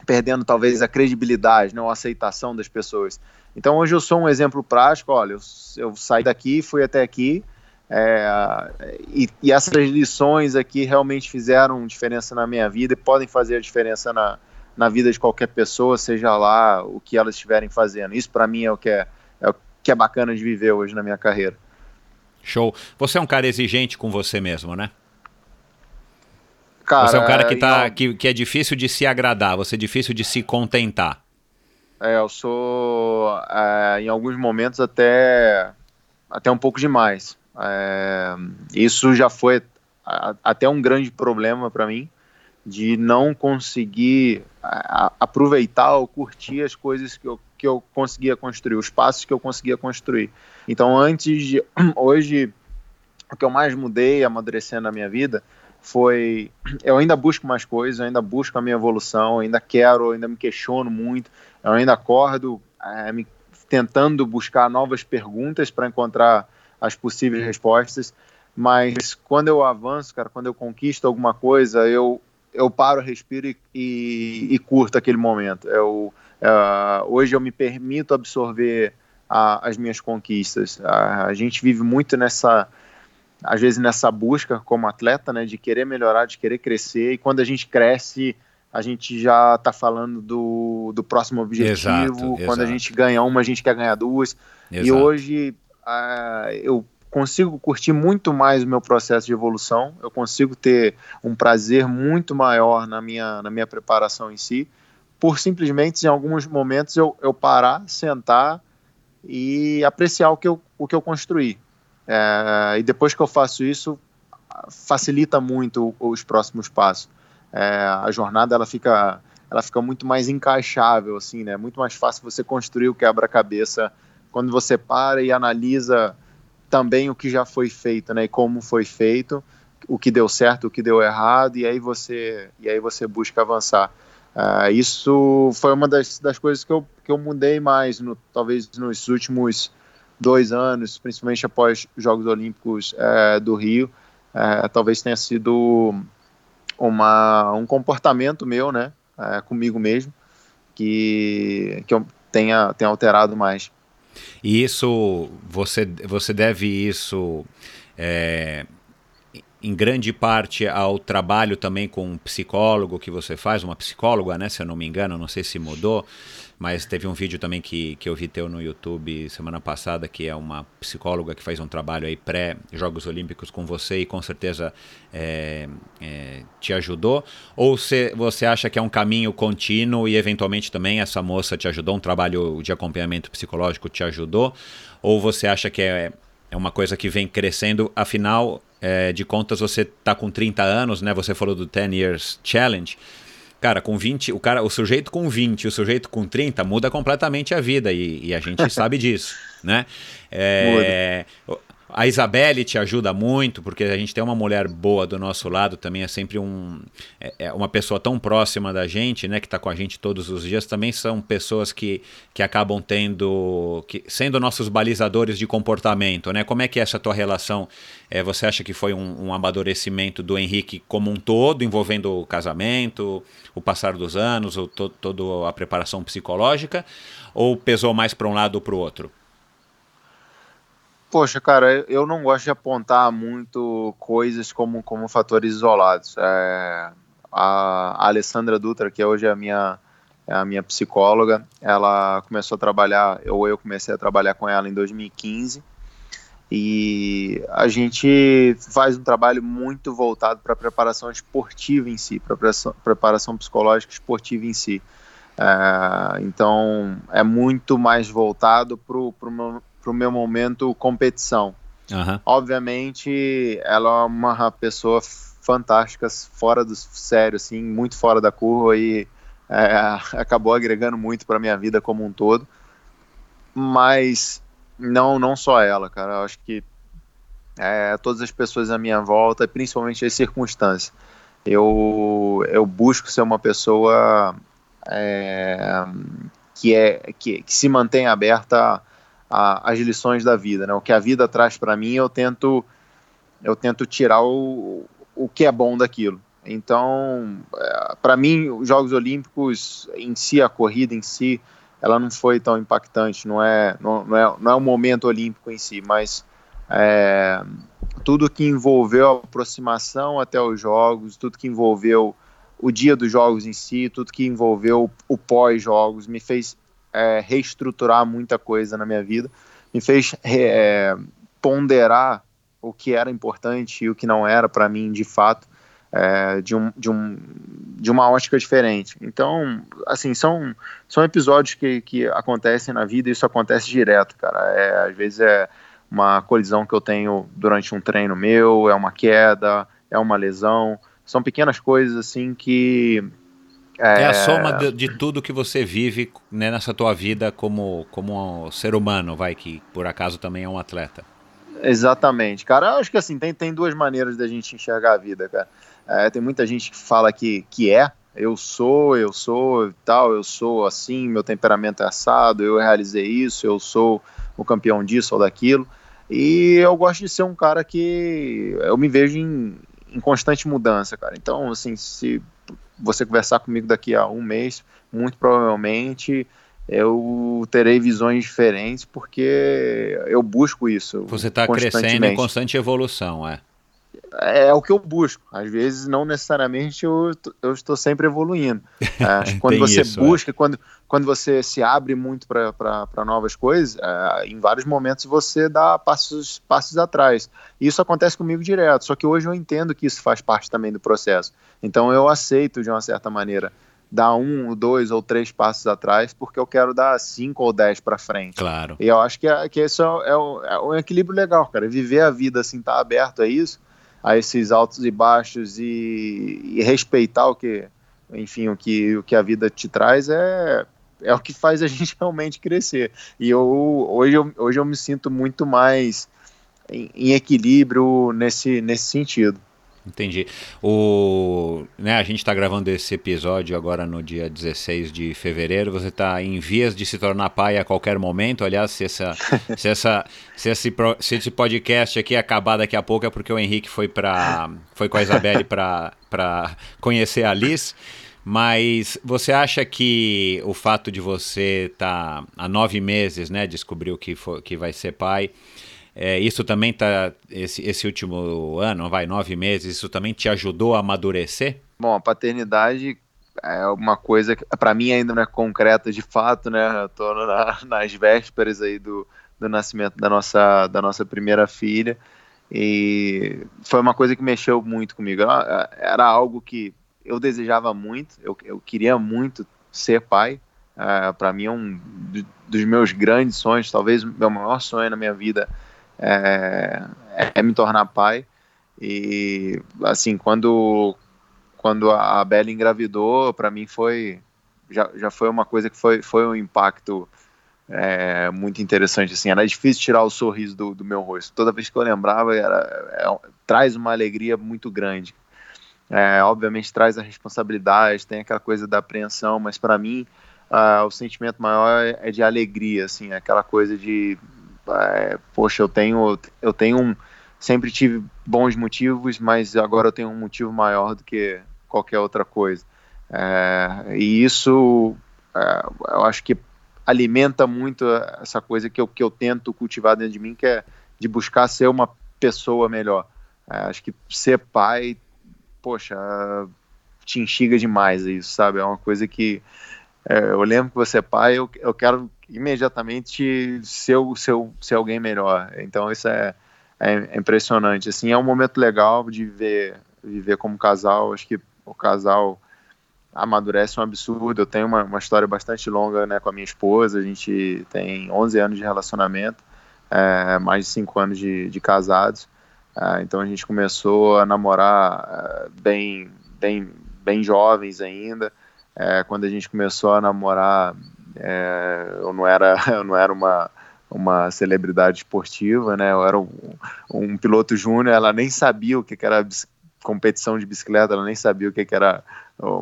perdendo talvez a credibilidade, né? a aceitação das pessoas. Então hoje eu sou um exemplo prático. Olha, eu, eu saí daqui, fui até aqui, é, e, e, essas lições aqui realmente fizeram diferença na minha vida e podem fazer a diferença na, na vida de qualquer pessoa, seja lá o que elas estiverem fazendo. Isso para mim é o, que é, é o que é bacana de viver hoje na minha carreira. Show. Você é um cara exigente com você mesmo, né? Cara, você é um cara que, tá, que, que é difícil de se agradar, você é difícil de se contentar. É, eu sou, é, em alguns momentos, até, até um pouco demais. É, isso já foi a, até um grande problema para mim, de não conseguir a, aproveitar ou curtir as coisas que eu, que eu conseguia construir, os passos que eu conseguia construir. Então, antes de. Hoje, o que eu mais mudei, amadurecendo na minha vida, foi. Eu ainda busco mais coisas, eu ainda busco a minha evolução, ainda quero, ainda me questiono muito, eu ainda acordo é, me, tentando buscar novas perguntas para encontrar as possíveis respostas, mas quando eu avanço, cara, quando eu conquisto alguma coisa, eu, eu paro, respiro e, e, e curto aquele momento. Eu, uh, hoje eu me permito absorver a, as minhas conquistas. A, a, gente vive muito nessa, às vezes nessa busca como atleta, né, de querer melhorar, de querer crescer, e quando a gente cresce, a gente já está falando do, do próximo objetivo. Exato, Quando exato. a gente ganha uma, a gente quer ganhar duas. Exato. E hoje uh, eu consigo curtir muito mais o meu processo de evolução, eu consigo ter um prazer muito maior na minha, na minha preparação em si, por simplesmente em alguns momentos eu, eu parar, sentar e apreciar o que eu, o que eu construí. É, e depois que eu faço isso, facilita muito os próximos passos. É, a jornada ela fica ela fica muito mais encaixável assim né? Muito mais fácil você construir o quebra-cabeça quando você para e analisa também o que já foi feito né e como foi feito o que deu certo o que deu errado e aí você e aí você busca avançar uh, isso foi uma das, das coisas que eu, que eu mudei mais no, talvez nos últimos dois anos principalmente após os Jogos Olímpicos uh, do Rio uh, talvez tenha sido uma, um comportamento meu, né, é, comigo mesmo, que, que eu tenha, tenha alterado mais. E isso, você, você deve isso é, em grande parte ao trabalho também com um psicólogo que você faz, uma psicóloga, né, se eu não me engano, não sei se mudou, mas teve um vídeo também que, que eu vi teu no YouTube semana passada, que é uma psicóloga que faz um trabalho aí pré-Jogos Olímpicos com você e com certeza é, é, te ajudou? Ou você, você acha que é um caminho contínuo e eventualmente também essa moça te ajudou, um trabalho de acompanhamento psicológico te ajudou? Ou você acha que é, é uma coisa que vem crescendo, afinal é, de contas você está com 30 anos, né? Você falou do 10 Years Challenge. Cara, com 20, o cara, o sujeito com 20 o sujeito com 30 muda completamente a vida e, e a gente sabe disso, né? É, a Isabelle te ajuda muito, porque a gente tem uma mulher boa do nosso lado também, é sempre um, é, é uma pessoa tão próxima da gente, né, que está com a gente todos os dias, também são pessoas que, que acabam tendo, que, sendo nossos balizadores de comportamento, né? Como é que é essa tua relação? É, você acha que foi um, um amadurecimento do Henrique como um todo, envolvendo o casamento, o passar dos anos, toda a preparação psicológica, ou pesou mais para um lado ou para o outro? Poxa, cara, eu não gosto de apontar muito coisas como, como fatores isolados. É, a, Alessandra Dutra, que hoje é a minha, é a minha psicóloga, ela começou a trabalhar, ou eu comecei a trabalhar com ela em 2015, e a gente faz um trabalho muito voltado para a preparação esportiva em si, para preparação, psicológica esportiva em si. É, então, é muito mais voltado para o para o meu momento competição. Uhum. Obviamente, ela é uma pessoa fantástica, fora do sério, assim, muito fora da curva e é, acabou agregando muito para minha vida como um todo. Mas não, não só ela, cara. Eu acho que é, todas as pessoas à minha volta, principalmente as circunstâncias. Eu, eu busco ser uma pessoa é, que, é, que, que se mantém aberta a, as lições da vida, né? O que a vida traz para mim, eu tento eu tento tirar o, o que é bom daquilo. Então, é, para mim, os Jogos Olímpicos em si, a corrida em si, ela não foi tão impactante. Não é não, não é não é o momento olímpico em si, mas é, tudo que envolveu a aproximação até os Jogos, tudo que envolveu o dia dos Jogos em si, tudo que envolveu o pós-Jogos, me fez é, reestruturar muita coisa na minha vida, me fez é, ponderar o que era importante e o que não era para mim de fato, é, de, um, de, um, de uma ótica diferente. Então, assim, são, são episódios que, que acontecem na vida e isso acontece direto, cara. É, às vezes é uma colisão que eu tenho durante um treino meu, é uma queda, é uma lesão. São pequenas coisas assim que é, é a soma de, de, tudo que você vive né, nessa tua vida como, como um ser humano, vai, que por acaso também é um atleta. Exatamente, cara. Eu acho que assim, tem, tem duas maneiras da gente enxergar a vida, cara. É, tem muita gente que fala que, que é, eu sou, eu sou tal, eu sou assim, meu temperamento é assado, eu realizei isso, eu sou o campeão disso ou daquilo. E eu gosto de ser um cara que eu me vejo em, em constante mudança, cara. Então, assim, se você conversar comigo daqui a um mês, muito provavelmente eu terei visões diferentes porque eu busco isso. Você está crescendo em constante evolução, é. É o que eu busco. Às vezes, não necessariamente eu, eu estou sempre evoluindo. É, quando você isso, é. busca, é. quando, quando você se abre muito para novas coisas, é, em vários momentos você dá passos, passos atrás. Isso acontece comigo direto, só que hoje eu entendo que isso faz parte também do processo. Então eu aceito, de uma certa maneira, dar um, dois ou três passos atrás, porque eu quero dar cinco ou dez para frente. Claro. E eu acho que, é, que esse é, é, é um equilíbrio legal, cara. Viver a vida assim, tá aberto a isso a esses altos e baixos e, e, respeitar o que, enfim, o que, o que a vida te traz é, é o que faz a gente realmente crescer. E eu, hoje, eu, hoje eu me sinto muito mais em, em equilíbrio nesse, nesse sentido. Entendi. O, né, a gente está gravando esse episódio agora no dia 16 de fevereiro. Você está em vias de se tornar pai a qualquer momento. Aliás, se, essa, se, essa, se, esse, se esse podcast aqui acabar daqui a pouco é porque o Henrique foi, pra, foi com a Isabelle para conhecer a Liz. Mas você acha que o fato de você estar tá há nove meses, né, descobriu que, for, que vai ser pai, é, isso também tá esse, esse último ano, vai nove meses, isso também te ajudou a amadurecer? Bom, a paternidade é uma coisa que para mim ainda não é concreta de fato, né? Eu tô na, nas vésperas aí do, do nascimento da nossa da nossa primeira filha e foi uma coisa que mexeu muito comigo. Era algo que eu desejava muito, eu, eu queria muito ser pai. Uh, para mim é um dos meus grandes sonhos, talvez o meu maior sonho na minha vida é, é me tornar pai. E assim, quando quando a Bela engravidou, para mim foi já, já foi uma coisa que foi, foi um impacto é, muito interessante. Assim, era difícil tirar o sorriso do, do meu rosto. Toda vez que eu lembrava, era, é, traz uma alegria muito grande. É, obviamente traz a responsabilidade, tem aquela coisa da apreensão, mas para mim uh, o sentimento maior é, é de alegria, assim, aquela coisa de é, poxa, eu tenho, eu tenho um, sempre tive bons motivos, mas agora eu tenho um motivo maior do que qualquer outra coisa. É, e isso, é, eu acho que alimenta muito essa coisa que eu, que eu tento cultivar dentro de mim, que é de buscar ser uma pessoa melhor. É, acho que ser pai, poxa, te instiga demais isso, sabe? É uma coisa que é, eu lembro que você é pai, eu, eu quero imediatamente ser, ser, ser alguém melhor. Então isso é, é, impressionante. Assim, é um momento legal de viver, viver como casal. Acho que o casal amadurece um absurdo. Eu tenho uma, uma história bastante longa né, com a minha esposa. A gente tem 11 anos de relacionamento, é, mais de 5 anos de, de casados. É, então a gente começou a namorar é, bem, bem, bem jovens ainda. É, quando a gente começou a namorar, é, eu não era, eu não era uma, uma celebridade esportiva, né? Eu era um, um piloto júnior, ela nem sabia o que, era competição de bicicleta, ela nem sabia o que, que era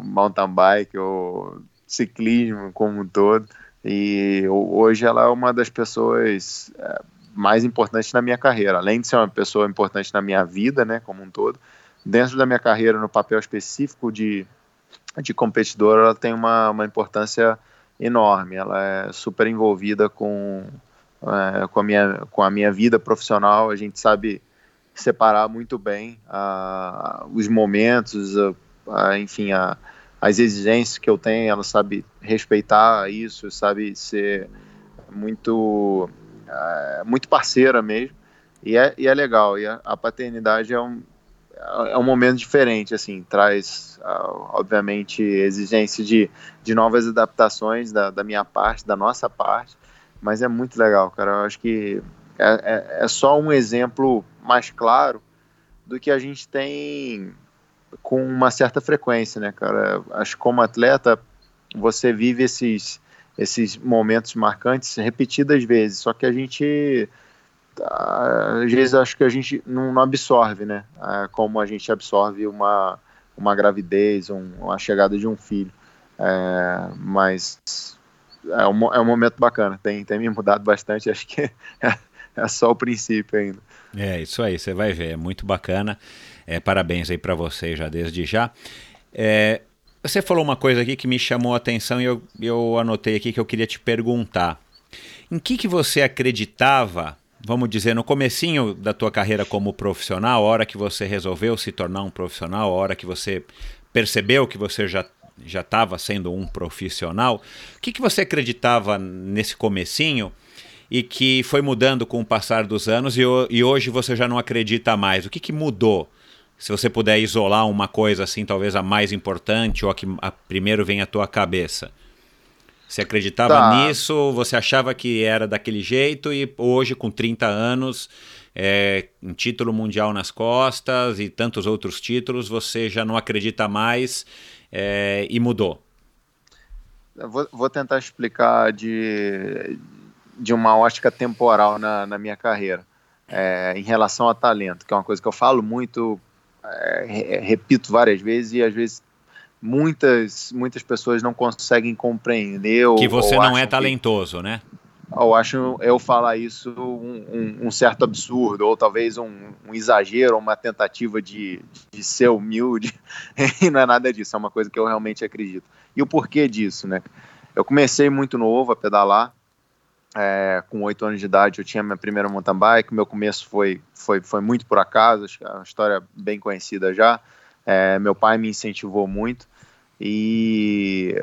mountain bike ou ciclismo como um todo. E hoje ela é uma das pessoas é, mais importantes na minha carreira, além de ser uma pessoa importante na minha vida, né, como um todo. Dentro da minha carreira, no papel específico de, de competidor, ela tem uma, uma importância enorme. Ela é super envolvida com, é, com, a, minha, com a minha vida profissional. A gente sabe separar muito bem os momentos, enfim, as exigências que eu tenho. Ela sabe respeitar isso, sabe ser muito, é, muito parceira mesmo. E é, e é legal. E a paternidade é um, é um momento diferente, assim, traz, uh, obviamente, exigência de, de novas adaptações da, da, minha parte, da nossa parte, mas é muito legal, cara. Eu acho que é, é, é, só um exemplo mais claro do que a gente tem com uma certa frequência, né, cara? Acho que como atleta, você vive esses, esses momentos marcantes repetidas vezes, só que a gente às vezes acho que a gente não, não absorve, né? É, como a gente absorve uma, uma gravidez, um, a chegada de um filho. É, mas é um, é um momento bacana, tem, tem me mudado bastante, acho que é, é só o princípio ainda. É, isso aí, você vai ver, é muito bacana. É, parabéns aí para você já desde já. É, você falou uma coisa aqui que me chamou a atenção e eu, eu anotei aqui que eu queria te perguntar. Em que, que você acreditava vamos dizer, no comecinho da tua carreira como profissional, a hora que você resolveu se tornar um profissional, a hora que você percebeu que você já já estava sendo um profissional, o que, que você acreditava nesse comecinho e que foi mudando com o passar dos anos e, e hoje você já não acredita mais? O que, que mudou? Se você puder isolar uma coisa assim, talvez a mais importante ou a que a primeiro vem à tua cabeça. Você acreditava tá. nisso? Você achava que era daquele jeito e hoje, com 30 anos, é, um título mundial nas costas e tantos outros títulos, você já não acredita mais é, e mudou? Vou, vou, tentar explicar de, de uma ótica temporal na, na minha carreira, é, em relação a talento, que é uma coisa que eu falo muito, é, repito várias vezes e às vezes muitas muitas pessoas não conseguem compreender. Que você ou não é talentoso, que, né? Eu acho eu falar isso um, um, um certo absurdo, ou talvez um, um, exagero, uma tentativa de, de ser humilde, e não é nada disso, é uma coisa que eu realmente acredito. E o porquê disso, né? Eu comecei muito novo a pedalar, é, com oito anos de idade eu tinha minha primeira mountain bike, meu começo foi, foi, foi muito por acaso, acho que é uma história bem conhecida já, é, meu pai me incentivou muito, e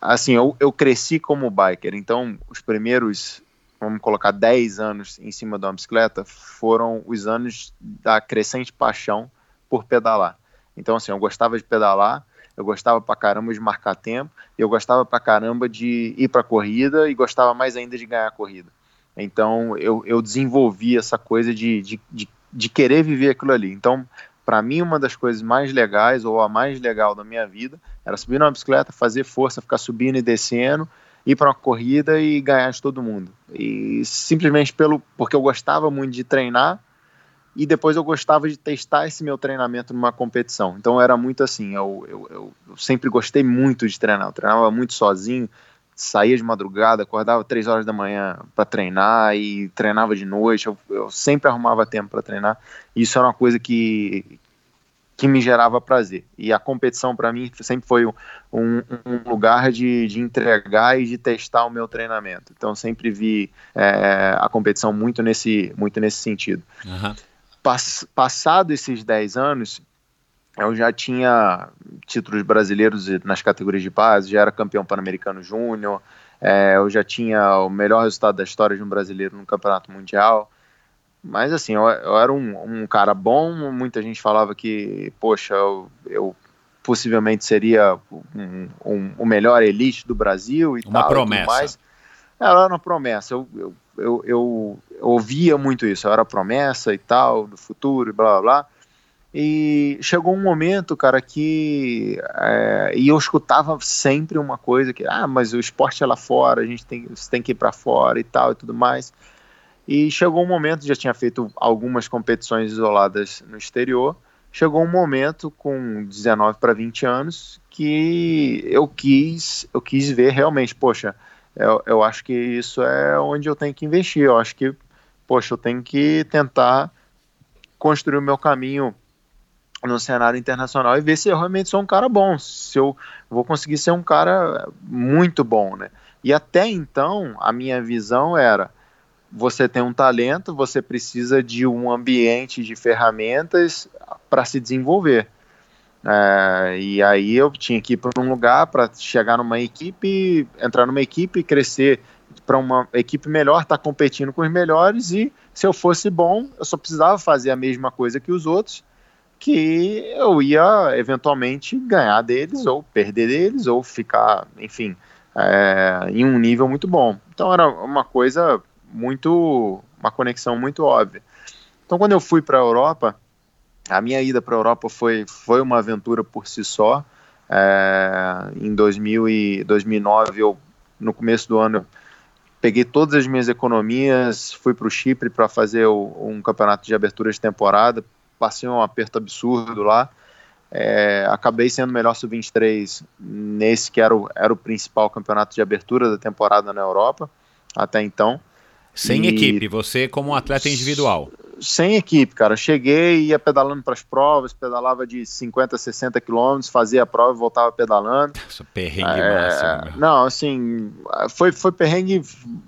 assim, eu, eu cresci como biker, então os primeiros, vamos colocar 10 anos em cima de uma bicicleta, foram os anos da crescente paixão por pedalar. Então, assim, eu gostava de pedalar, eu gostava pra caramba de marcar tempo, eu gostava pra caramba de ir pra corrida e gostava mais ainda de ganhar a corrida. Então eu, eu desenvolvi essa coisa de, de, de, de querer viver aquilo ali. Então, para mim, uma das coisas mais legais, ou a mais legal da minha vida, era subir numa bicicleta, fazer força, ficar subindo e descendo, ir para uma corrida e ganhar de todo mundo. E simplesmente pelo porque eu gostava muito de treinar e depois eu gostava de testar esse meu treinamento numa competição. Então era muito assim, eu, eu, eu, sempre gostei muito de treinar, eu treinava muito sozinho, saía de madrugada, acordava três horas da manhã para treinar e treinava de noite, eu, eu sempre arrumava tempo para treinar. Isso era uma coisa que, que me gerava prazer. E a competição para mim sempre foi um, um lugar de, de, entregar e de testar o meu treinamento. Então sempre vi é, a competição muito nesse, muito nesse sentido. Uhum. Pass, passado esses 10 anos, eu já tinha títulos brasileiros nas categorias de base, já era campeão pan-americano júnior, é, eu já tinha o melhor resultado da história de um brasileiro no campeonato mundial. Mas assim, eu, eu era um, um, cara bom, muita gente falava que, poxa, eu, eu possivelmente seria um, um, o melhor elite do Brasil e uma tal. Promessa. Mais. Era uma promessa. Eu, eu, eu, eu, ouvia muito isso, eu era promessa e tal, do futuro e blá blá blá. E chegou um momento, cara, que. É, e eu escutava sempre uma coisa que, ah, mas o esporte é lá fora, a gente tem, você tem que ir para fora e tal e tudo mais. E chegou um momento, já tinha feito algumas competições isoladas no exterior. Chegou um momento com 19 para 20 anos que eu quis, eu quis ver realmente, poxa, eu, eu acho que isso é onde eu tenho que investir. Eu acho que, poxa, eu tenho que tentar construir o meu caminho no cenário internacional e ver se eu realmente sou um cara bom, se eu vou conseguir ser um cara muito bom, né? E até então, a minha visão era você tem um talento, você precisa de um ambiente de ferramentas para se desenvolver. É, e aí eu tinha que ir para um lugar para chegar numa equipe, entrar numa equipe, crescer para uma equipe melhor, estar tá competindo com os melhores e se eu fosse bom, eu só precisava fazer a mesma coisa que os outros, que eu ia eventualmente ganhar deles ou perder deles ou ficar, enfim, é, em um nível muito bom. Então era uma coisa muito, uma conexão muito óbvia. Então quando eu fui para a Europa a minha ida para a Europa foi, foi uma aventura por si só. É, em 2000 e 2009, eu, no começo do ano, peguei todas as minhas economias, fui para o Chipre para fazer o, um campeonato de abertura de temporada, passei um aperto absurdo lá. É, acabei sendo melhor sub-23 nesse que era o, era o principal campeonato de abertura da temporada na Europa, até então. Sem e... equipe, você como atleta individual sem equipe, cara. Cheguei, ia pedalando para as provas, pedalava de 50, 60 quilômetros, fazia a prova e voltava pedalando. Isso, perrengue é, máximo. Não, assim, foi, foi perrengue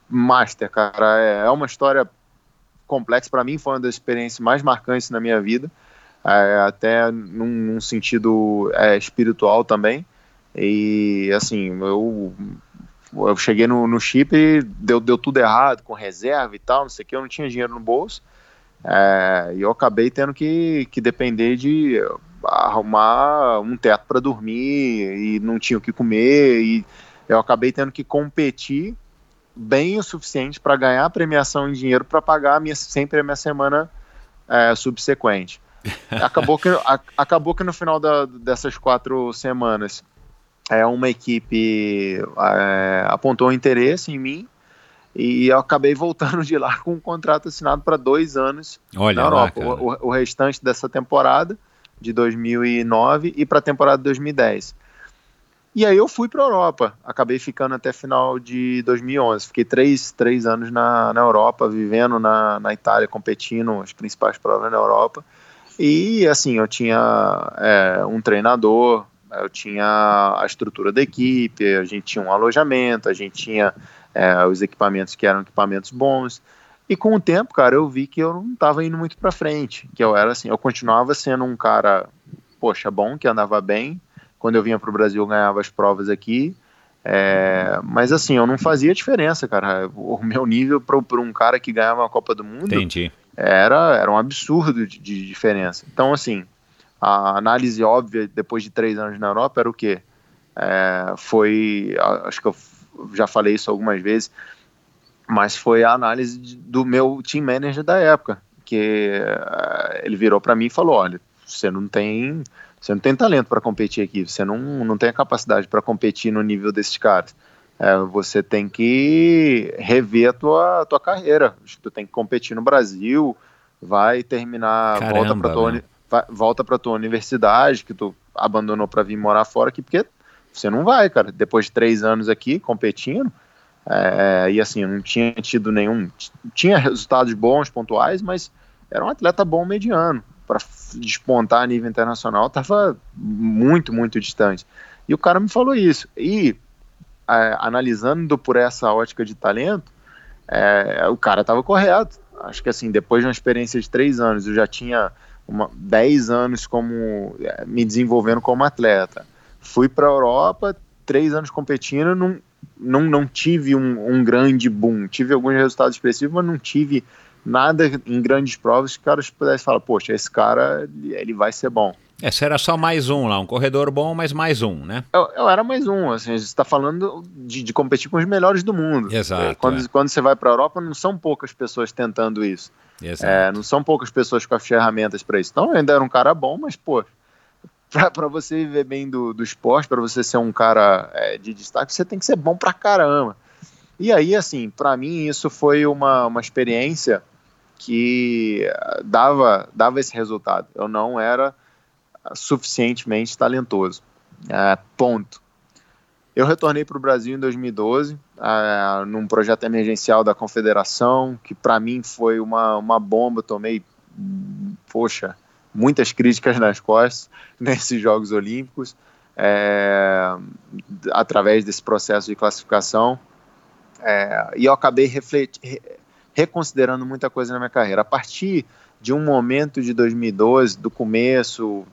master, cara. É, é uma história complexo. Para mim, foi uma das experiências mais marcantes na minha vida, é, até num, num sentido é, espiritual também. E assim, eu, eu cheguei no, no chip e deu, deu tudo errado, com reserva e tal, não sei o que, eu não tinha dinheiro no bolso. É, e eu acabei tendo que, que depender de arrumar um teto para dormir e não tinha o que comer. E eu acabei tendo que competir bem o suficiente para ganhar a premiação em dinheiro para pagar a minha, sempre a minha semana é, subsequente. Acabou que, a, acabou que no final da, dessas quatro semanas é, uma equipe é, apontou interesse em mim e eu acabei voltando de lá com um contrato assinado para dois anos Olha na Europa. Lá, o, o, restante dessa temporada de 2009 e para a temporada de 2010. E aí eu fui para a Europa, acabei ficando até final de 2011. Fiquei três, três anos na, na Europa, vivendo na, na Itália, competindo as principais provas na Europa. E assim, eu tinha é, um treinador, eu tinha a estrutura da equipe, a gente tinha um alojamento, a gente tinha é, os equipamentos que eram equipamentos bons. E com o tempo, cara, eu vi que eu não estava indo muito para frente, que eu era assim, eu continuava sendo um cara, poxa, bom, que andava bem, quando eu vinha para o Brasil, eu ganhava as provas aqui. É, mas assim, eu não fazia diferença, cara. O meu nível para um cara que ganhava uma Copa do Mundo Entendi. Era, era um absurdo de, de, diferença. Então, assim, a análise óbvia depois de três anos na Europa era o quê? É, foi, acho que eu já falei isso algumas vezes, mas foi a análise do meu team manager da época, que é, ele virou para mim e falou: olha, você não tem você não tem talento para competir aqui, você não, não tem a capacidade para competir no nível desses caras. É, você tem que rever a tua, tua carreira. Tu tem que competir no Brasil, vai terminar, Caramba, volta para tua, vai, volta para tua universidade que tu abandonou para vir morar fora aqui, porque você não vai, cara. Depois de três anos aqui competindo, é, e assim, não tinha tido nenhum. Tinha resultados bons, pontuais, mas era um atleta bom mediano para despontar a nível internacional estava muito, muito distante. E o cara me falou isso. E é, analisando por essa ótica de talento, é, o cara estava correto. Acho que assim, depois de uma experiência de três anos, eu já tinha uma, dez anos como é, me desenvolvendo como atleta. Fui para a Europa, três anos competindo, não, não, não tive um, um grande boom. Tive alguns resultados expressivos, mas não tive nada em grandes provas que o cara pudesse falar, poxa, esse cara ele vai ser bom. Esse era só mais um lá, um corredor bom, mas mais um, né? Eu, eu era mais um, assim, a gente está falando de, de, competir com os melhores do mundo. Exato. Quando, é. quando você vai para a Europa, não são poucas pessoas tentando isso. Exato. É, não são poucas pessoas com as ferramentas para isso. Então, eu ainda era um cara bom, mas, pô, para você viver bem do, do esporte, para você ser um cara é, de destaque, você tem que ser bom pra caramba. E aí, assim, para mim, isso foi uma, uma experiência que dava, dava esse resultado. Eu não era suficientemente talentoso. É, ponto. Eu retornei para o Brasil em 2012, é, num projeto emergencial da Confederação, que para mim foi uma, uma bomba. Tomei, poxa, muitas críticas nas costas nesses Jogos Olímpicos, é, através desse processo de classificação. É, e eu acabei refletindo reconsiderando muita coisa na minha carreira. A partir de um momento de 2012, do começo,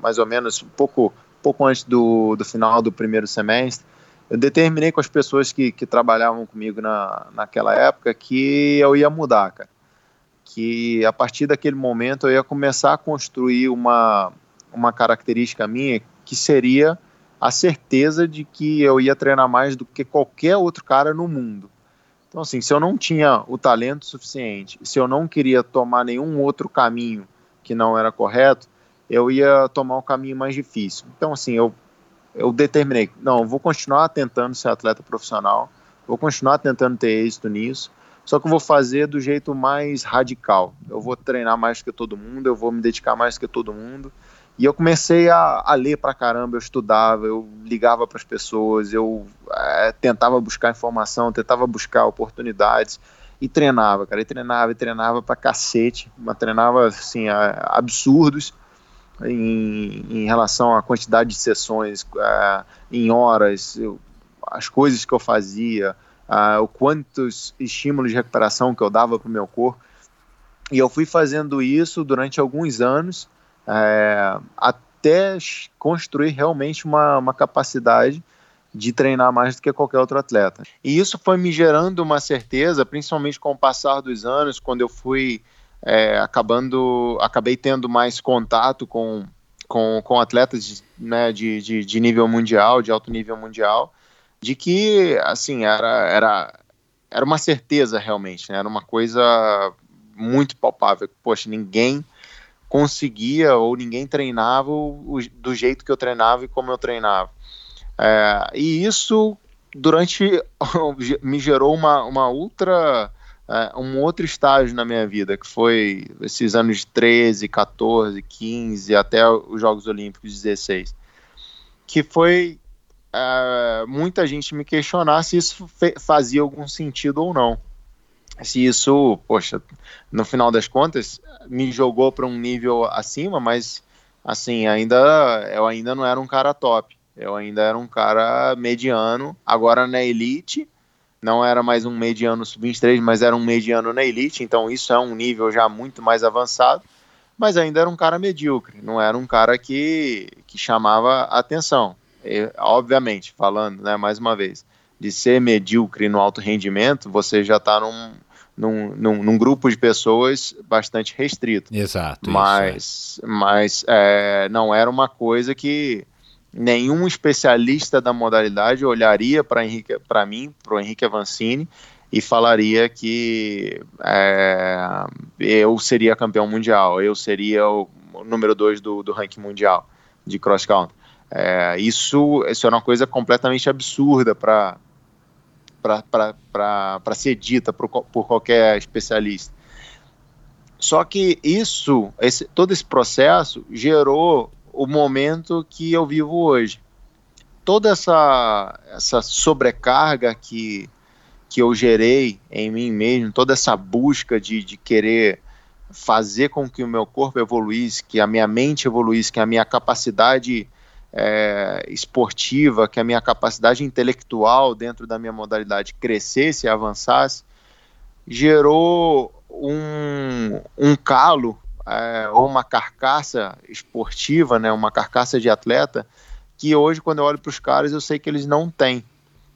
mais ou menos um pouco, pouco antes do, do final do primeiro semestre, eu determinei com as pessoas que, que trabalhavam comigo na, naquela época que eu ia mudar, cara. Que a partir daquele momento eu ia começar a construir uma, uma característica minha que seria a certeza de que eu ia treinar mais do que qualquer outro cara no mundo. Então, assim, se eu não tinha o talento suficiente, se eu não queria tomar nenhum outro caminho que não era correto, eu ia tomar o um caminho mais difícil. Então, assim, eu, eu determinei, não, eu vou continuar tentando ser atleta profissional, vou continuar tentando ter êxito nisso, só que eu vou fazer do jeito mais radical. Eu vou treinar mais que todo mundo, eu vou me dedicar mais que todo mundo, e eu comecei a, a ler pra caramba, eu estudava, eu ligava para as pessoas, eu é, tentava buscar informação, tentava buscar oportunidades e treinava, cara, e treinava, e treinava pra cacete, mas treinava, assim, absurdos em, em relação à quantidade de sessões, é, em horas, eu, as coisas que eu fazia, o quantos estímulos de recuperação que eu dava pro meu corpo. E eu fui fazendo isso durante alguns anos, é, até construir realmente uma, uma capacidade de treinar mais do que qualquer outro atleta. E isso foi me gerando uma certeza, principalmente com o passar dos anos, quando eu fui é, acabando, acabei tendo mais contato com, com, com atletas de, né, de, de, de, nível mundial, de alto nível mundial, de que, assim, era, era, era uma certeza realmente, né, era uma coisa muito palpável. Poxa, ninguém conseguia ou ninguém treinava o, do jeito que eu treinava e como eu treinava. É, e isso durante me gerou uma, uma ultra é, um outro estágio na minha vida, que foi esses anos de 13, 14, 15, até os Jogos Olímpicos 16, que foi é, muita gente me questionar se isso fazia algum sentido ou não. Se isso, poxa, no final das contas, me jogou para um nível acima, mas assim, ainda eu ainda não era um cara top. Eu ainda era um cara mediano, agora na elite, não era mais um mediano sub-23, mas era um mediano na elite, então isso é um nível já muito mais avançado, mas ainda era um cara medíocre, não era um cara que, que chamava atenção. E, obviamente, falando, né, mais uma vez, de ser medíocre no alto rendimento, você já está num, num, num, num, grupo de pessoas bastante restrito. Exato. Mas, é. mas é, não era uma coisa que nenhum especialista da modalidade olharia para mim, para o Henrique Avancini, e falaria que é, eu seria campeão mundial, eu seria o número dois do, do ranking mundial de cross country. É, isso, isso é uma coisa completamente absurda para para ser dita por, por qualquer especialista. Só que isso, esse, todo esse processo gerou o momento que eu vivo hoje. Toda essa, essa sobrecarga que, que eu gerei em mim mesmo, toda essa busca de, de querer fazer com que o meu corpo evoluísse, que a minha mente evoluísse, que a minha capacidade é, esportiva, que a minha capacidade intelectual dentro da minha modalidade crescesse e avançasse, gerou um, um calo é, ou uma carcaça esportiva, né, uma carcaça de atleta, que hoje, quando eu olho para os caras, eu sei que eles não têm.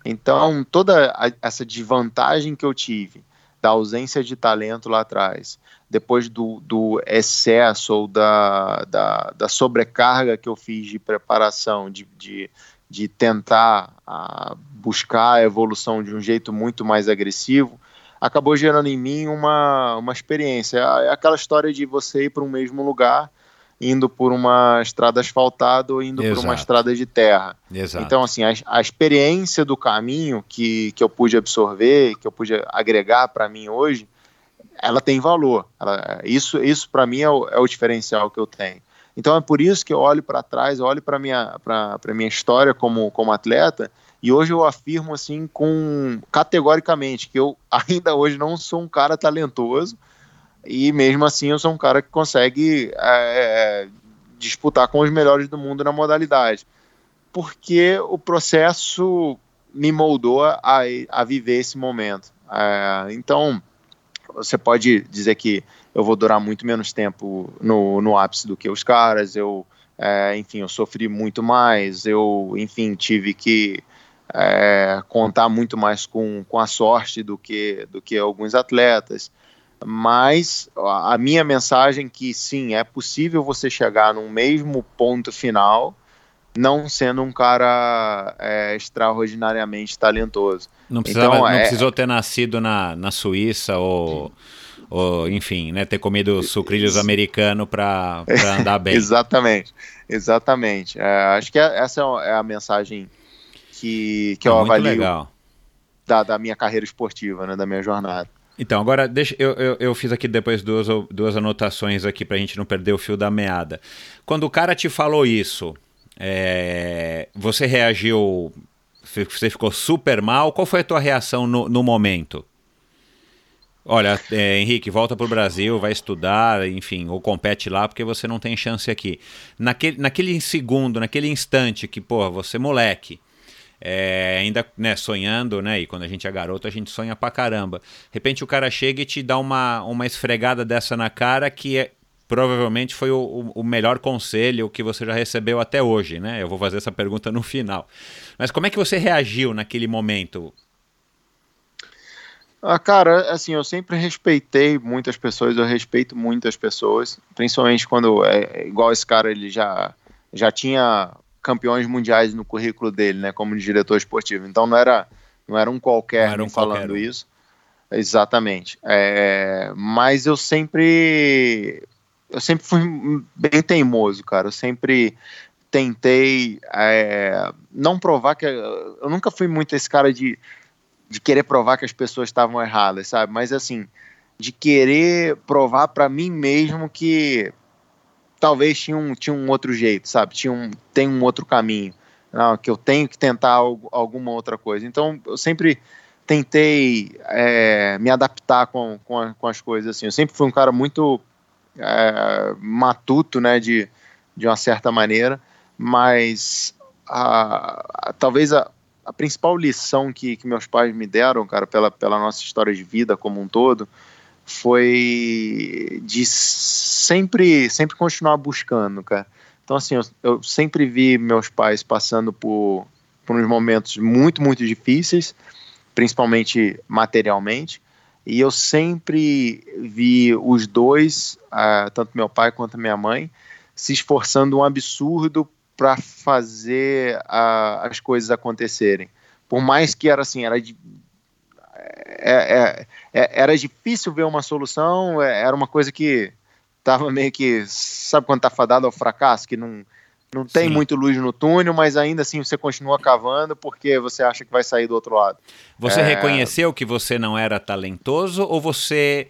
Então, toda a, essa desvantagem que eu tive, da ausência de talento lá atrás, depois do, do excesso ou da, da, da, sobrecarga que eu fiz de preparação, de, de, de tentar a, buscar a evolução de um jeito muito mais agressivo, acabou gerando em mim uma, uma experiência. É aquela história de você ir para um mesmo lugar, indo por uma estrada asfaltada ou indo Exato. por uma estrada de terra. Exato. Então, assim, a, a, experiência do caminho que, que eu pude absorver, que eu pude agregar para mim hoje, ela tem valor. Ela, isso, isso para mim é o, é o diferencial que eu tenho. Então é por isso que eu olho para trás, olho para minha para minha história como como atleta e hoje eu afirmo assim com categoricamente que eu ainda hoje não sou um cara talentoso e mesmo assim eu sou um cara que consegue é, é disputar com os melhores do mundo na modalidade, porque o processo me moldou a, a viver esse momento. É, então você pode dizer que eu vou durar muito menos tempo no, no ápice do que os caras, eu é, enfim, eu sofri muito mais, eu, enfim, tive que é, contar muito mais com, com a sorte do que, do que alguns atletas. Mas a minha mensagem é que sim, é possível você chegar no mesmo ponto final não sendo um cara é, extraordinariamente talentoso. Não, precisava, então, não é... precisou ter nascido na, na Suíça ou, ou, enfim, né, ter comido sucrilhos americano para andar bem. exatamente, exatamente. É, acho que é, essa é a mensagem que, que eu avalio legal. Da, da minha carreira esportiva, né, da minha jornada. Então, agora, deixa, eu, eu, eu, fiz aqui depois duas, duas anotações aqui para a gente não perder o fio da meada. Quando o cara te falou isso, é, você reagiu, você ficou super mal? Qual foi a tua reação no, no momento? Olha, é, Henrique, volta para o Brasil, vai estudar, enfim, ou compete lá, porque você não tem chance aqui. Naquele, naquele segundo, naquele instante que, pô, você moleque, é, ainda né, sonhando, né? E quando a gente é garoto, a gente sonha pra caramba. De repente o cara chega e te dá uma, uma esfregada dessa na cara que é, provavelmente foi o, o, melhor conselho que você já recebeu até hoje, né? Eu vou fazer essa pergunta no final. Mas como é que você reagiu naquele momento? Ah, cara, assim, eu sempre respeitei muitas pessoas, eu respeito muitas pessoas, principalmente quando é igual esse cara, ele já já tinha campeões mundiais no currículo dele, né, como diretor esportivo. Então não era não era um qualquer era um falando qualquer. isso. Exatamente. É, mas eu sempre eu sempre fui bem teimoso, cara. Eu sempre tentei é, não provar que eu nunca fui muito esse cara de, de querer provar que as pessoas estavam erradas, sabe? Mas assim, de querer provar para mim mesmo que talvez tinha um, tinha um outro jeito, sabe? Tinha um, tem um outro caminho, não, que eu tenho que tentar algo, alguma outra coisa. Então, eu sempre tentei é, me adaptar com, com, a, com, as coisas, assim. Eu sempre fui um cara muito é, matuto, né, de, de uma certa maneira, mas a, a, talvez a, a principal lição que, que meus pais me deram, cara, pela, pela nossa história de vida como um todo, foi de sempre, sempre continuar buscando, cara. Então, assim, eu, eu sempre vi meus pais passando por, por uns momentos muito, muito difíceis, principalmente materialmente, e eu sempre vi os dois, uh, tanto meu pai quanto minha mãe, se esforçando um absurdo para fazer uh, as coisas acontecerem. Por mais que era assim, era de, é, é, é, era difícil ver uma solução, é, era uma coisa que estava meio que, sabe quando está fadado ao fracasso, que não, não tem Sim. muito luz no túnel, mas ainda assim você continua cavando porque você acha que vai sair do outro lado. Você é... reconheceu que você não era talentoso ou você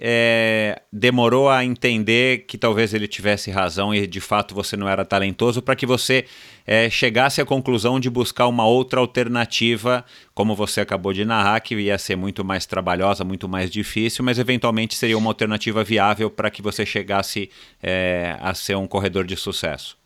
é, demorou a entender que talvez ele tivesse razão e de fato você não era talentoso para que você é, chegasse à conclusão de buscar uma outra alternativa, como você acabou de narrar, que ia ser muito mais trabalhosa, muito mais difícil, mas eventualmente seria uma alternativa viável para que você chegasse é, a ser um corredor de sucesso?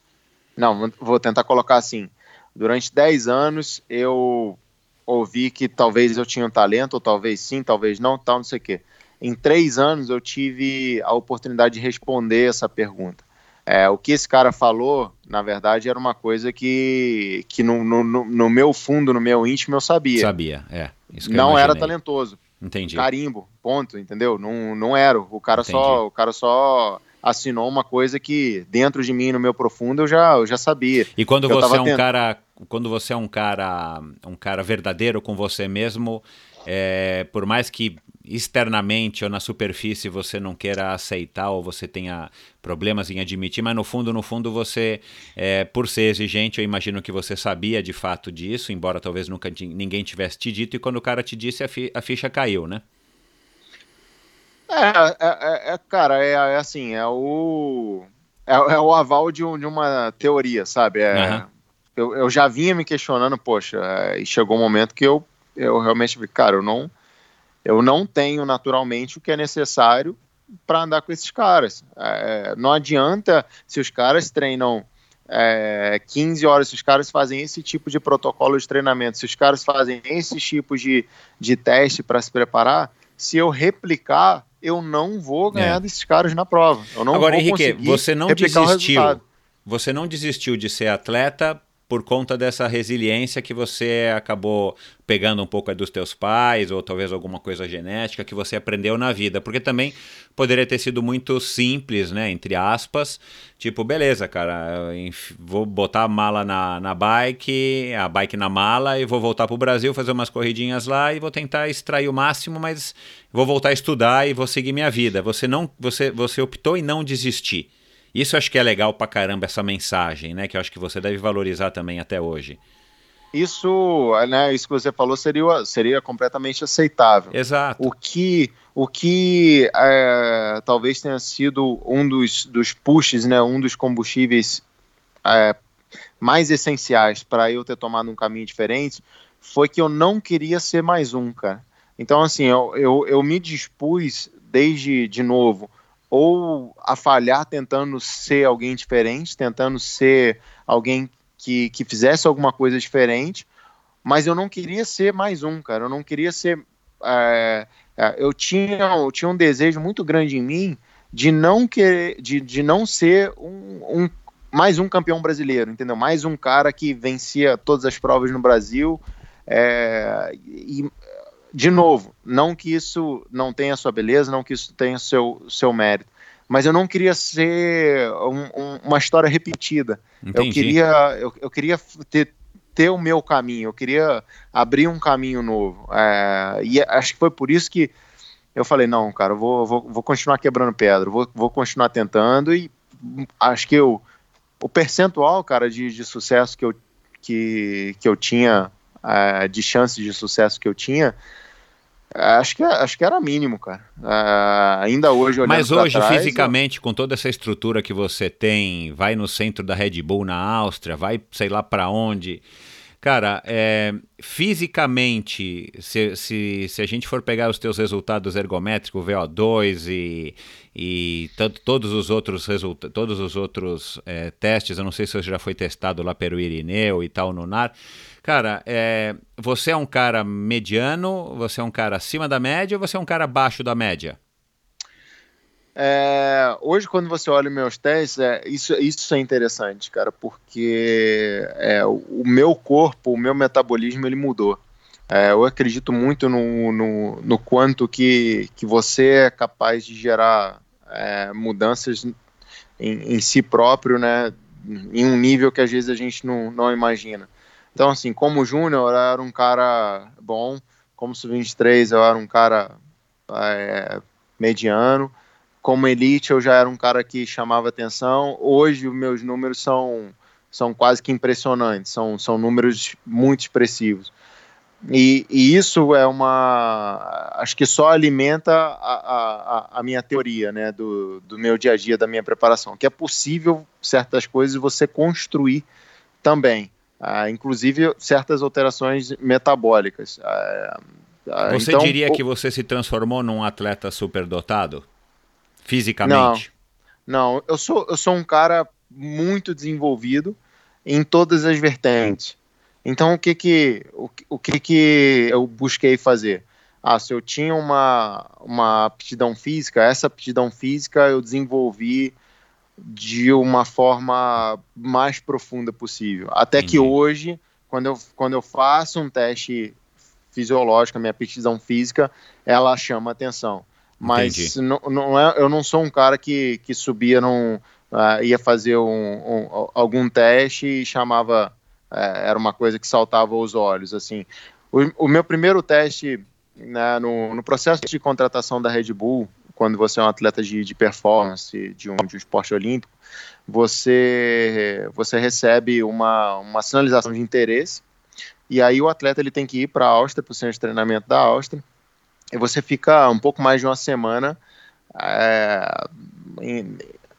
Não, vou tentar colocar assim. Durante 10 anos eu ouvi que talvez eu tinha um talento, ou talvez sim, talvez não, tal, não sei o quê em três anos eu tive a oportunidade de responder essa pergunta. É, o que esse cara falou, na verdade, era uma coisa que, que no, no, no meu fundo, no meu íntimo, eu sabia. Sabia, é. não era talentoso. Entendi. Carimbo, ponto, entendeu? Não, não era. O cara só, o cara só assinou uma coisa que dentro de mim, no meu profundo, eu já, eu já sabia. E quando você é um cara, quando você é um cara, um cara verdadeiro com você mesmo, é, por mais que externamente ou na superfície você não queira aceitar ou você tenha problemas em admitir, mas no fundo, no fundo você, é, por ser exigente, eu imagino que você sabia de fato disso, embora talvez nunca ninguém tivesse te dito, e quando o cara te disse, a, fi a ficha caiu, né? É, é, é, é cara, é, é, assim, é o, é, é, o aval de, um, de, uma teoria, sabe? Uhum. Eu, eu já vinha me questionando, poxa, e chegou um momento que eu, eu realmente vi, cara, eu não eu não tenho naturalmente o que é necessário para andar com esses caras. Não adianta se os caras treinam é, 15 horas, se os caras fazem esse tipo de protocolo de treinamento, se os caras fazem esses tipos de, de teste para se preparar, se eu replicar, eu não vou ganhar é. desses caras na prova. Eu não Agora, vou Henrique, você não desistiu. Você não desistiu de ser atleta por conta dessa resiliência que você acabou pegando um pouco dos teus pais, ou talvez alguma coisa genética que você aprendeu na vida. Porque também poderia ter sido muito simples, né? Entre aspas. Tipo, beleza, cara, vou botar a mala na, na bike, a bike na mala, e vou voltar para o Brasil, fazer umas corridinhas lá e vou tentar extrair o máximo, mas vou voltar a estudar e vou seguir minha vida. Você não, você, você optou em não desistir. Isso eu acho que é legal pra caramba, essa mensagem, né? Que eu acho que você deve valorizar também até hoje. Isso, né, isso que você falou seria, seria completamente aceitável. Exato. O que, o que é, talvez tenha sido um dos, dos pushes, né, um dos combustíveis é, mais essenciais para eu ter tomado um caminho diferente foi que eu não queria ser mais um, cara. Então, assim, eu, eu, eu me dispus desde, de novo, ou a falhar tentando ser alguém diferente, tentando ser alguém que, que fizesse alguma coisa diferente, mas eu não queria ser mais um, cara. Eu não queria ser. É, é, eu, tinha, eu tinha um desejo muito grande em mim de não querer, de, de não ser um, um mais um campeão brasileiro, entendeu? Mais um cara que vencia todas as provas no Brasil. É, e, de novo, não que isso não tenha sua beleza, não que isso tenha seu, seu mérito, mas eu não queria ser um, um, uma história repetida. Entendi. Eu queria, eu, eu queria ter, ter o meu caminho, eu queria abrir um caminho novo. É, e acho que foi por isso que eu falei, não, cara, eu vou, vou, vou continuar quebrando pedra, vou, vou continuar tentando e acho que eu, o percentual, cara, de, de sucesso que eu, que, que eu tinha, é, de chances de sucesso que eu tinha, Acho que, acho que era mínimo, cara. Uh, ainda hoje, olhando Mas hoje, trás, fisicamente, eu... com toda essa estrutura que você tem, vai no centro da Red Bull na Áustria, vai sei lá para onde. Cara, é, fisicamente, se, se, se a gente for pegar os teus resultados ergométricos, VO2 e, e tanto, todos os outros resultados, todos os outros é, testes, eu não sei se você já foi testado lá pelo Irineu e tal no NAR. Cara, é, você é um cara mediano, você é um cara acima da média ou você é um cara abaixo da média? É, hoje, quando você olha meus testes, é, isso, isso é interessante, cara, porque é, o meu corpo, o meu metabolismo, ele mudou. É, eu acredito muito no, no, no, quanto que, que você é capaz de gerar é, mudanças em, em, si próprio, né, em um nível que às vezes a gente não, não imagina. Então, assim, como júnior, eu era um cara bom, como sub-23, eu era um cara é, mediano, como elite eu já era um cara que chamava atenção. Hoje os meus números são, são quase que impressionantes, são, são números muito expressivos. E, e isso é uma. Acho que só alimenta a, a, a, minha teoria, né, do, do meu dia a dia, da minha preparação, que é possível certas coisas você construir também, ah, inclusive certas alterações metabólicas. Ah, ah, você então, diria o... que você se transformou num atleta superdotado? Fisicamente? Não, não eu, sou, eu sou um cara muito desenvolvido em todas as vertentes. Então, o que que, o, o que que eu busquei fazer? Ah, se eu tinha uma, uma aptidão física, essa aptidão física eu desenvolvi de uma forma mais profunda possível. Até Entendi. que hoje, quando eu, quando eu faço um teste fisiológico, a minha aptidão física, ela chama atenção. Mas não, não é, eu não sou um cara que, que subia num. Uh, ia fazer um, um, algum teste e chamava. Uh, era uma coisa que saltava os olhos. assim. O, o meu primeiro teste né, no, no, processo de contratação da Red Bull, quando você é um atleta de, de performance, de um, de um esporte olímpico, você, você recebe uma, uma sinalização de interesse. E aí o atleta ele tem que ir para a Áustria, para o centro de treinamento da Áustria e você fica um pouco mais de uma semana é,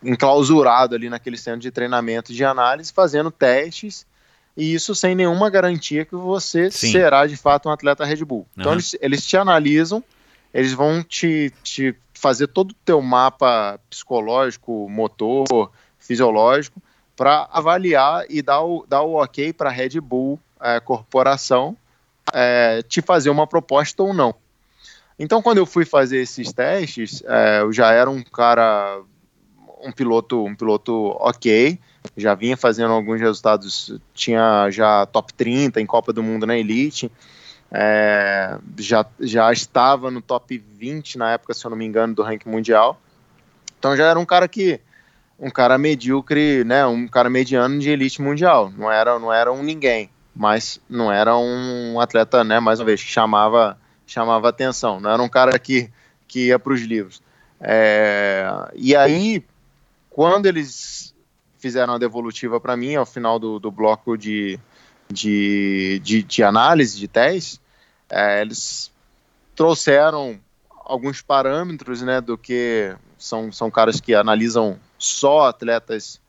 enclausurado ali naquele centro de treinamento de análise, fazendo testes, e isso sem nenhuma garantia que você Sim. será de fato um atleta Red Bull. Uhum. Então eles, eles te analisam, eles vão te, te fazer todo o teu mapa psicológico, motor, fisiológico, para avaliar e dar o, dar o ok para a Red Bull é, Corporação é, te fazer uma proposta ou não. Então, quando eu fui fazer esses testes, é, eu já era um cara, um piloto, um piloto ok, já vinha fazendo alguns resultados, tinha já top 30 em Copa do Mundo na Elite, é, já, já estava no top 20 na época, se eu não me engano, do ranking mundial. Então já era um cara que um cara medíocre, né, um cara mediano de elite mundial. Não era, não era um ninguém, mas não era um atleta, né, mais uma vez, que chamava chamava atenção, não era um cara que, que ia para os livros. É, e aí, quando eles fizeram a devolutiva para mim, ao final do, do bloco de, de, de, de análise, de teste, é, eles trouxeram alguns parâmetros, né, do que são, são caras que analisam só atletas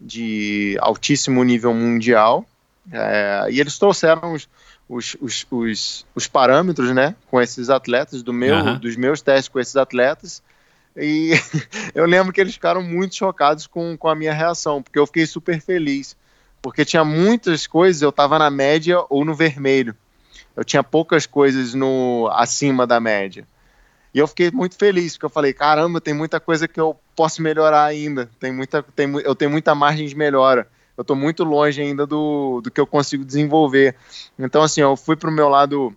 de altíssimo nível mundial, é, e eles trouxeram os, os, os, os, os parâmetros, né, com esses atletas, do meu, uhum. dos meus testes com esses atletas, e eu lembro que eles ficaram muito chocados com, com a minha reação, porque eu fiquei super feliz porque tinha muitas coisas, eu estava na média ou no vermelho. Eu tinha poucas coisas no acima da média. E eu fiquei muito feliz, porque eu falei, caramba, tem muita coisa que eu posso melhorar ainda. Tem muita, tem, eu tenho muita margem de melhora. Eu estou muito longe ainda do, do que eu consigo desenvolver. Então, assim, eu fui para o meu lado,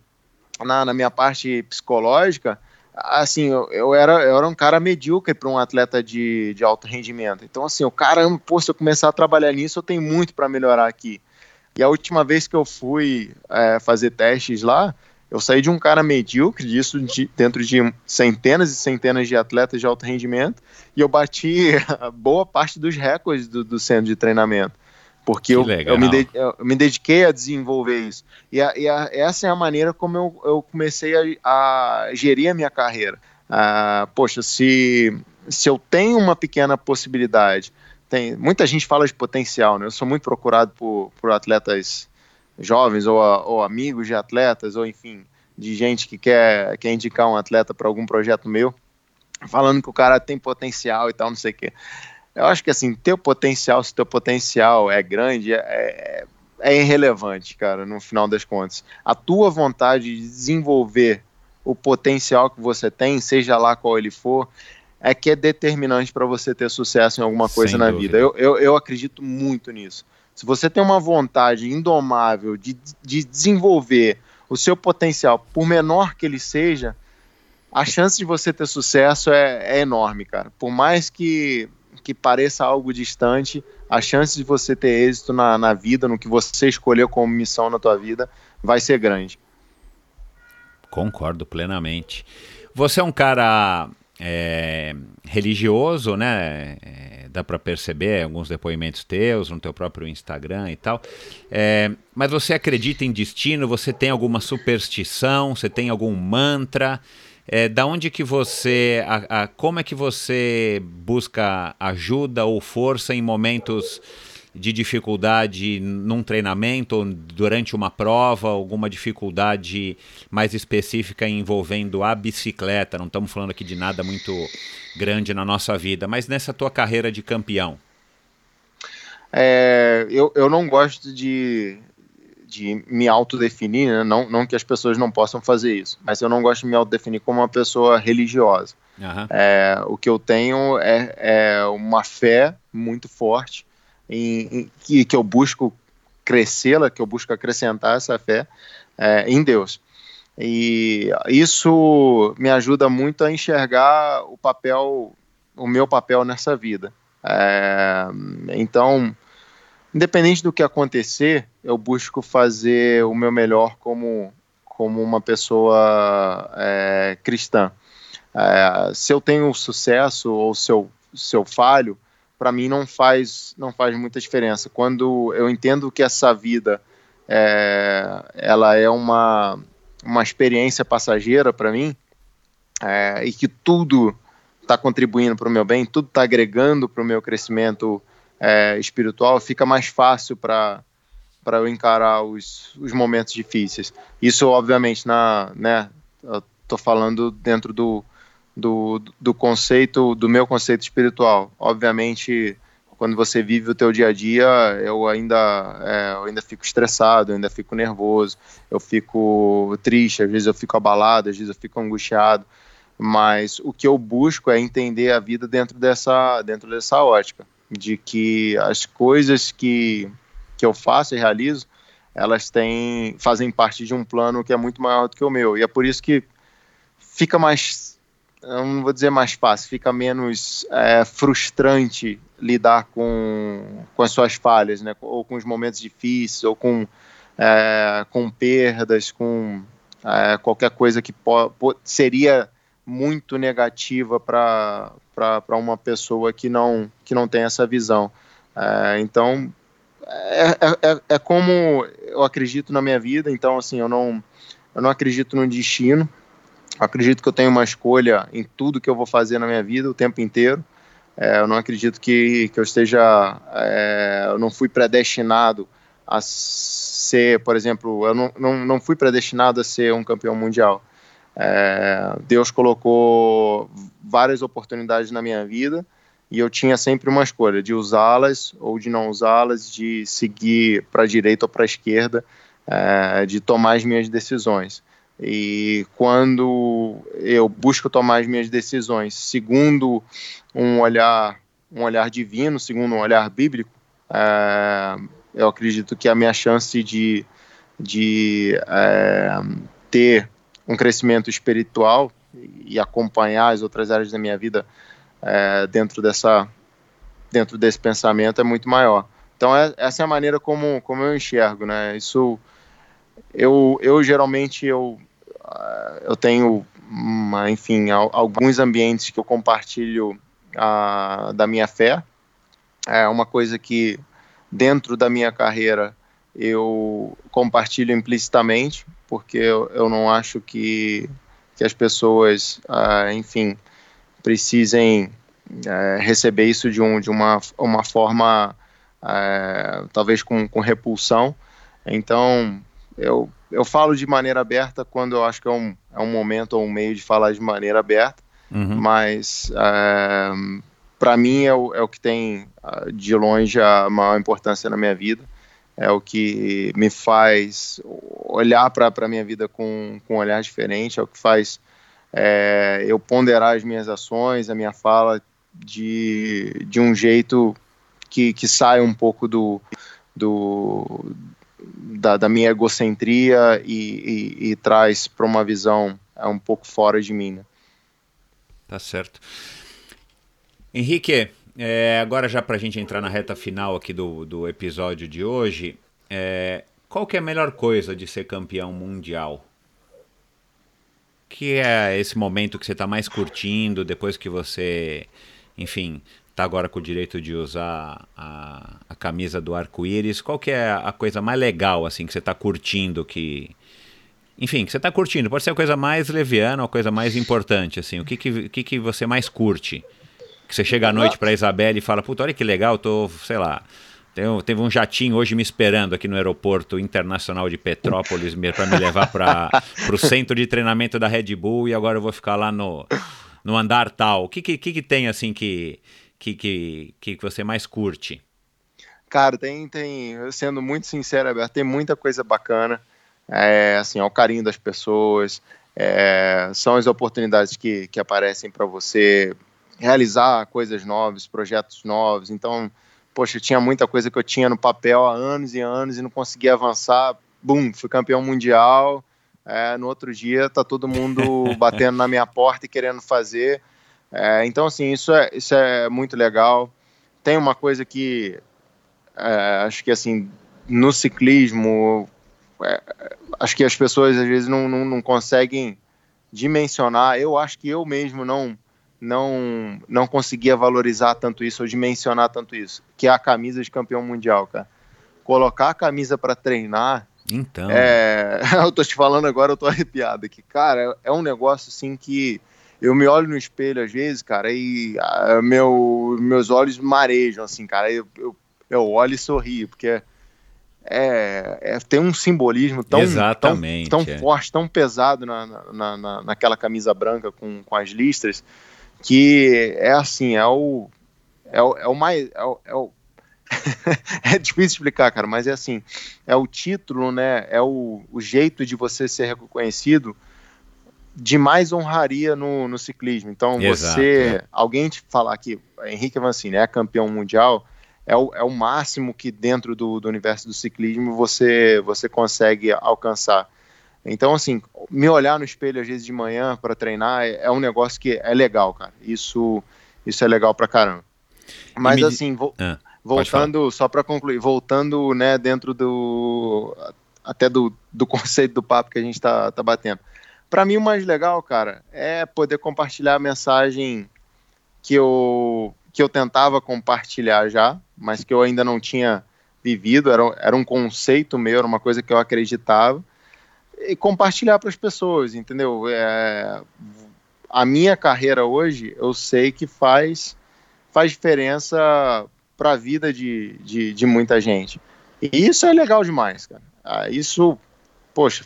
na, na minha parte psicológica, assim, eu, eu, era, eu era um cara medíocre para um atleta de, de alto rendimento. Então, assim, o caramba, pô, se eu começar a trabalhar nisso, eu tenho muito para melhorar aqui. E a última vez que eu fui é, fazer testes lá, eu saí de um cara medíocre, disso de, dentro de centenas e centenas de atletas de alto rendimento, e eu bati boa parte dos recordes do, do centro de treinamento. Porque eu, eu, me de, eu, me dediquei a desenvolver isso. E, a, e a, essa é a maneira como eu, eu comecei a, a gerir a minha carreira. Ah, poxa, se, se eu tenho uma pequena possibilidade, tem, muita gente fala de potencial, né? Eu sou muito procurado por, por atletas jovens ou, ou amigos de atletas, ou enfim, de gente que quer, quer indicar um atleta para algum projeto meu, falando que o cara tem potencial e tal, não sei o quê. Eu acho que assim, teu potencial, se teu potencial é grande, é, é, é irrelevante, cara, no final das contas. A tua vontade de desenvolver o potencial que você tem, seja lá qual ele for, é que é determinante para você ter sucesso em alguma coisa Sem na dúvida. vida. Eu, eu, eu, acredito muito nisso. Se você tem uma vontade indomável de, de desenvolver o seu potencial, por menor que ele seja, a chance de você ter sucesso é, é enorme, cara. Por mais que que pareça algo distante, a chance de você ter êxito na, na vida, no que você escolheu como missão na tua vida, vai ser grande. Concordo plenamente. Você é um cara é, religioso, né? É, dá para perceber alguns depoimentos teus no teu próprio Instagram e tal. É, mas você acredita em destino? Você tem alguma superstição? Você tem algum mantra? É, da onde que você, a, a, como é que você busca ajuda ou força em momentos de dificuldade num treinamento, durante uma prova, alguma dificuldade mais específica envolvendo a bicicleta? Não estamos falando aqui de nada muito grande na nossa vida, mas nessa tua carreira de campeão. É, eu, eu não gosto de, de me autodefinir, né? não, não que as pessoas não possam fazer isso, mas eu não gosto de me autodefinir como uma pessoa religiosa. Uhum. É, o que eu tenho é, é uma fé muito forte em, em, que, que eu busco crescê-la, que eu busco acrescentar essa fé é, em Deus. E isso me ajuda muito a enxergar o papel, o meu papel nessa vida. É, então, independente do que acontecer, eu busco fazer o meu melhor como, como uma pessoa é, cristã. É, se eu tenho sucesso ou se eu, se eu falho, para mim não faz, não faz muita diferença. Quando eu entendo que essa vida é, ela é uma, uma experiência passageira para mim é, e que tudo está contribuindo para o meu bem, tudo está agregando para o meu crescimento é, espiritual, fica mais fácil para para eu encarar os, os momentos difíceis. Isso, obviamente, na, né, eu tô falando dentro do, do, do conceito, do meu conceito espiritual. Obviamente, quando você vive o teu dia a dia, eu ainda, é, eu ainda fico estressado, eu ainda fico nervoso, eu fico triste, às vezes eu fico abalado, às vezes eu fico angustiado, mas o que eu busco é entender a vida dentro dessa, dentro dessa ótica de que as coisas que, que eu faço e realizo, elas têm, fazem parte de um plano que é muito maior do que o meu. E é por isso que fica mais, não vou dizer mais fácil, fica menos é, frustrante lidar com, com as suas falhas, né? ou com os momentos difíceis, ou com, é, com perdas, com é, qualquer coisa que seria muito negativa para uma pessoa que não, que não tem essa visão. É, então, é, é, é, é, como eu acredito na minha vida, então, assim, eu não, eu não acredito no destino, eu acredito que eu tenho uma escolha em tudo que eu vou fazer na minha vida o tempo inteiro. É, eu não acredito que, que eu esteja, é, eu não fui predestinado a ser, por exemplo, eu não, não, não fui predestinado a ser um campeão mundial. É, Deus colocou várias oportunidades na minha vida e eu tinha sempre uma escolha de usá-las ou de não usá-las, de seguir para a direita ou para a esquerda, é, de tomar as minhas decisões. E quando eu busco tomar as minhas decisões segundo um olhar, um olhar divino, segundo um olhar bíblico, é, eu acredito que a minha chance de, de é, ter um crescimento espiritual e acompanhar as outras áreas da minha vida é, dentro dessa dentro desse pensamento é muito maior. Então é, essa é a maneira como, como eu enxergo, né? Isso eu, eu geralmente eu, ah, eu tenho, uma, enfim, alguns ambientes que eu compartilho a, da minha fé. É uma coisa que dentro da minha carreira eu compartilho implicitamente, porque eu, eu não acho que, que as pessoas, uh, enfim, precisem uh, receber isso de, um, de uma, uma forma, uh, talvez com, com repulsão. Então, eu, eu falo de maneira aberta quando eu acho que é um, é um momento ou um meio de falar de maneira aberta, uhum. mas uh, para mim é o, é o que tem de longe a maior importância na minha vida é o que me faz olhar para a minha vida com, com um olhar diferente, é o que faz é, eu ponderar as minhas ações, a minha fala de, de um jeito que, que sai um pouco do, do, da, da minha egocentria e, e, e traz para uma visão é um pouco fora de mim. Né? Tá certo. Henrique, é, agora já para a gente entrar na reta final aqui do, do episódio de hoje, é, qual que é a melhor coisa de ser campeão mundial? Que é esse momento que você está mais curtindo depois que você, enfim, está agora com o direito de usar a, a camisa do arco-íris. Qual que é a coisa mais legal assim que você está curtindo que enfim, que você está curtindo. Pode ser a coisa mais leviana ou a coisa mais importante, assim. O que, que, que, que você mais curte? Que você chega à noite para Isabela e fala, puta, olha que legal, tô, sei lá, teve um jatinho hoje me esperando aqui no aeroporto internacional de Petrópolis para me levar para o centro de treinamento da Red Bull e agora eu vou ficar lá no, no andar tal. O que, que, que tem assim que, que, que, que você mais curte? Cara, tem, tem, sendo muito sincero, Alberto, tem muita coisa bacana. É, assim, é o carinho das pessoas, é, são as oportunidades que, que aparecem para você realizar coisas novas, projetos novos. Então, poxa, tinha muita coisa que eu tinha no papel há anos e anos e não conseguia avançar. Bum, fui campeão mundial. É, no outro dia tá todo mundo batendo na minha porta e querendo fazer. É, então, assim, isso é, isso é muito legal. Tem uma coisa que é, acho que assim no ciclismo é, acho que as pessoas às vezes não, não, não conseguem dimensionar. Eu acho que eu mesmo não não não conseguia valorizar tanto isso ou dimensionar tanto isso, que é a camisa de campeão mundial, cara. Colocar a camisa para treinar. Então. É, eu tô te falando agora, eu tô arrepiado aqui. Cara, é um negócio assim que eu me olho no espelho às vezes, cara, e a, ah, meu, meus olhos marejam, assim, cara. Eu, eu, eu olho e sorrio, porque é, é, tem um simbolismo tão, tão, tão é. forte, tão pesado na, na, na, naquela camisa branca com, com as listras, que é assim, é o é o, é o mais é o, é, o é difícil explicar, cara, mas é assim, é o título, né? É o, o jeito de você ser reconhecido de mais honraria no, no ciclismo. Então, Exato, você, é. alguém te falar que Henrique Avancini é campeão mundial, é o, é o máximo que dentro do, do universo do ciclismo você, você consegue alcançar. Então, assim, me olhar no espelho às vezes de manhã para treinar é, é, um negócio que é legal, cara. Isso, isso é legal pra caramba. Mas, me... assim, vo ah, voltando, só para concluir, voltando, né, dentro do. até do, do conceito do papo que a gente tá, tá batendo. Para mim, o mais legal, cara, é poder compartilhar a mensagem que eu, que eu tentava compartilhar já, mas que eu ainda não tinha vivido, era, era um conceito meu, era uma coisa que eu acreditava e compartilhar para as pessoas, entendeu? É, a minha carreira hoje, eu sei que faz, faz diferença para a vida de, de, de, muita gente. E isso é legal demais, cara. Ah, isso, poxa,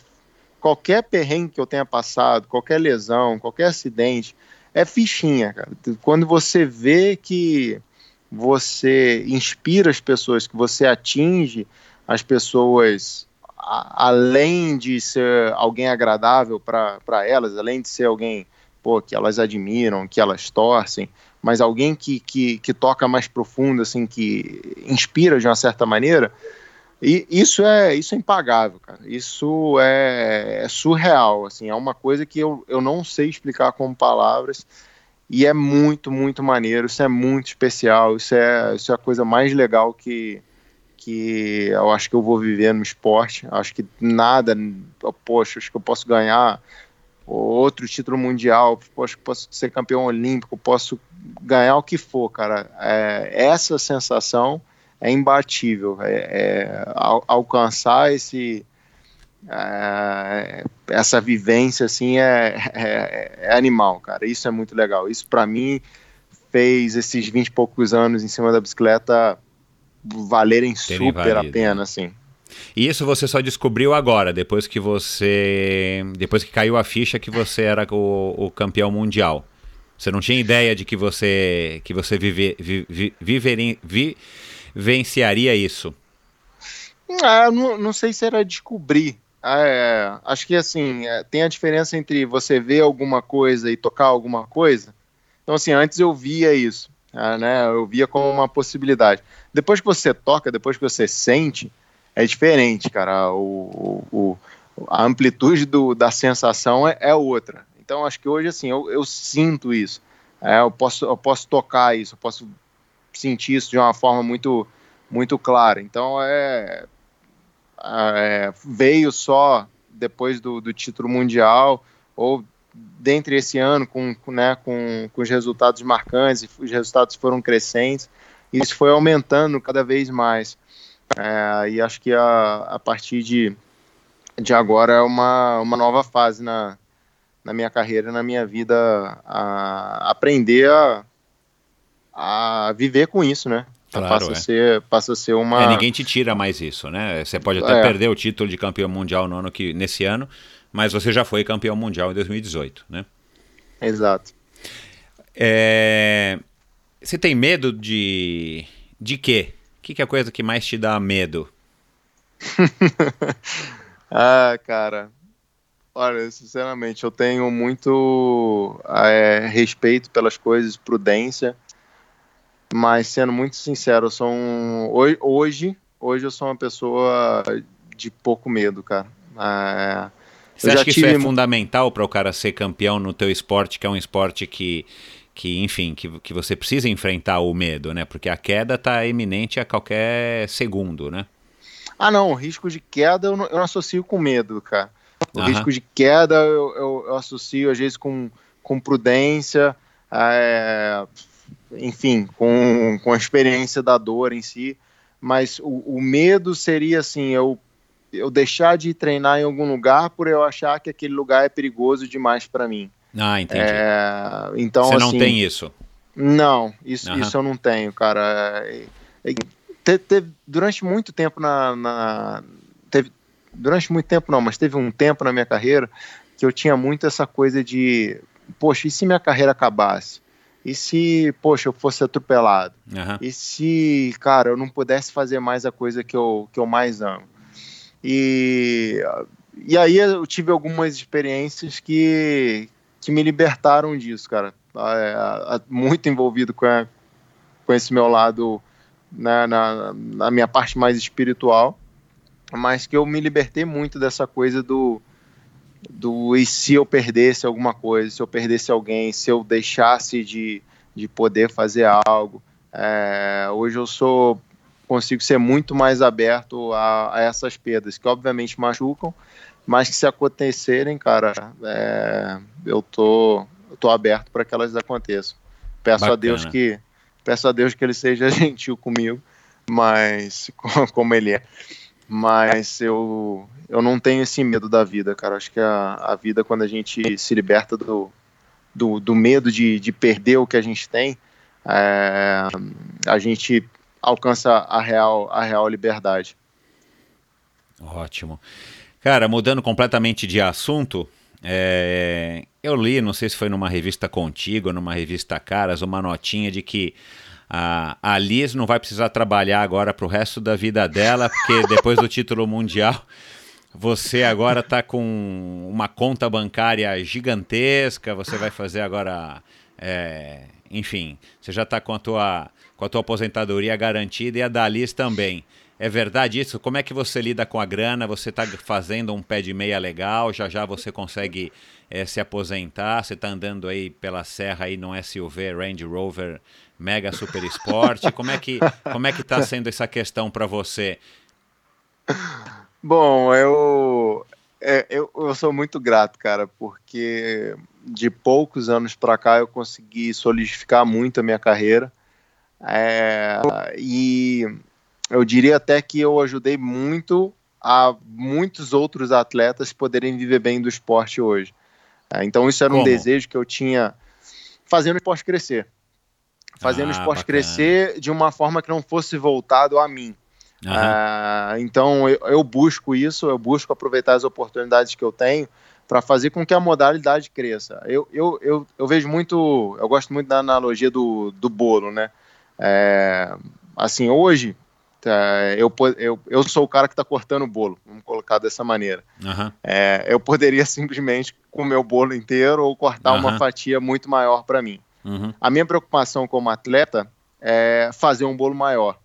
qualquer perrengue que eu tenha passado, qualquer lesão, qualquer acidente, é fichinha, cara. Quando você vê que você inspira as pessoas, que você atinge as pessoas a, além de ser alguém agradável para elas, além de ser alguém pô, que elas admiram, que elas torcem, mas alguém que, que, que toca mais profundo, assim, que inspira de uma certa maneira, e isso é, isso é impagável, cara. Isso é, é, surreal, assim, é uma coisa que eu, eu não sei explicar com palavras. E é muito, muito maneiro, isso é muito especial, isso é, isso é a coisa mais legal que, que eu acho que eu vou viver no esporte. Acho que nada, poxa, acho que eu posso ganhar outro título mundial, posso, posso ser campeão olímpico, posso ganhar o que for, cara. É, essa sensação é imbatível. É, é, al alcançar esse é, essa vivência assim é, é, é, animal, cara. Isso é muito legal. Isso para mim fez esses 20 e poucos anos em cima da bicicleta valerem Terem super valido. a pena, assim. E isso você só descobriu agora, depois que você. Depois que caiu a ficha que você era o, o campeão mundial. Você não tinha ideia de que você que você vive, vi, viveria, vivenciaria isso? Ah, não, não sei se era descobrir. Ah, é, acho que assim, é, tem a diferença entre você ver alguma coisa e tocar alguma coisa. Então, assim, antes eu via isso, ah, né? Eu via como uma possibilidade. Depois que você toca, depois que você sente, é diferente, cara. O, o, a amplitude do, da sensação é, é, outra. Então, acho que hoje, assim, eu, eu sinto isso. É, eu, posso, eu posso tocar isso, eu posso sentir isso de uma forma muito, muito clara. Então, é, é veio só depois do, do título mundial ou dentre esse ano com, né, com, com os resultados marcantes, os resultados foram crescentes, e isso foi aumentando cada vez mais. É, e acho que a, a partir de, de agora é uma, uma nova fase na, na minha carreira, na minha vida, a aprender a, a viver com isso, né? Claro, passa, é. a ser, passa a ser uma. É, ninguém te tira mais isso, né? Você pode até é. perder o título de campeão mundial no ano que, nesse ano, mas você já foi campeão mundial em 2018, né? Exato. É... Você tem medo de. de quê? O que, que é a coisa que mais te dá medo? ah, cara. Olha, sinceramente, eu tenho muito é, respeito pelas coisas, prudência, mas sendo muito sincero, eu sou um, hoje, hoje eu sou uma pessoa de pouco medo, cara. É, Você acha que tive... isso é fundamental para o cara ser campeão no teu esporte, que é um esporte que que enfim, que, que você precisa enfrentar o medo, né? Porque a queda está iminente a qualquer segundo, né? Ah, não, o risco de queda eu não, eu não associo com medo, cara. O risco de queda eu, eu, eu, associo às vezes com, com prudência, é, enfim, com, com a experiência da dor em si. Mas o, o medo seria assim, eu eu deixar de treinar em algum lugar por eu achar que aquele lugar é perigoso demais para mim. Ah, entendi. É, então, Você assim, não tem isso? Não, isso, uhum. isso eu não tenho, cara. É, é, te, teve, durante muito tempo na, na, teve, durante muito tempo não, mas teve um tempo na minha carreira que eu tinha muito essa coisa de, poxa, e se minha carreira acabasse? E se, poxa, eu fosse atropelado? Uhum. E se, cara, eu não pudesse fazer mais a coisa que eu, que eu mais amo? E, e aí eu tive algumas experiências que, que me libertaram disso, cara. É, muito envolvido com, a, com esse meu lado, né, na, na minha parte mais espiritual, mas que eu me libertei muito dessa coisa do, do e se eu perdesse alguma coisa, se eu perdesse alguém, se eu deixasse de, de poder fazer algo. É, hoje eu sou consigo ser muito mais aberto a, a essas perdas, que obviamente machucam, mas que se acontecerem, cara, é, eu tô, eu tô aberto para que elas aconteçam. Peço Bacana. a Deus que peço a Deus que ele seja gentil comigo, mas como ele é. Mas eu eu não tenho esse medo da vida, cara. Acho que a, a vida quando a gente se liberta do, do, do medo de, de perder o que a gente tem, é, a gente alcança a real a real liberdade. Ótimo. Cara, mudando completamente de assunto, é... eu li, não sei se foi numa revista Contigo, numa revista Caras, uma notinha de que a, a Liz não vai precisar trabalhar agora para o resto da vida dela, porque depois do título mundial você agora está com uma conta bancária gigantesca, você vai fazer agora. É, enfim, você já está com, a tua, com a tua aposentadoria garantida e a da Liz também. É verdade isso? Como é que você lida com a grana? Você está fazendo um pé de meia legal? Já já você consegue é, se aposentar? Você está andando aí pela serra aí num SUV Range Rover Mega Super Sport? Como é que como é que está sendo essa questão para você? Bom, eu, é, eu eu sou muito grato, cara, porque de poucos anos para cá eu consegui solidificar muito a minha carreira. É, e eu diria até que eu ajudei muito a muitos outros atletas poderem viver bem do esporte hoje. É, então isso era Como? um desejo que eu tinha fazendo o esporte crescer. Fazendo ah, o esporte bacana. crescer de uma forma que não fosse voltado a mim. Uhum. então eu, eu, busco isso, eu busco aproveitar as oportunidades que eu tenho para fazer com que a modalidade cresça. Eu, eu, eu, eu, vejo muito, eu gosto muito da analogia do, do bolo, né? É, assim, hoje é, eu, eu, eu sou o cara que está cortando o bolo, vamos colocar dessa maneira. Uhum. É, eu poderia simplesmente comer o bolo inteiro ou cortar uhum. uma fatia muito maior para mim. Uhum. A minha preocupação como atleta é fazer um bolo maior.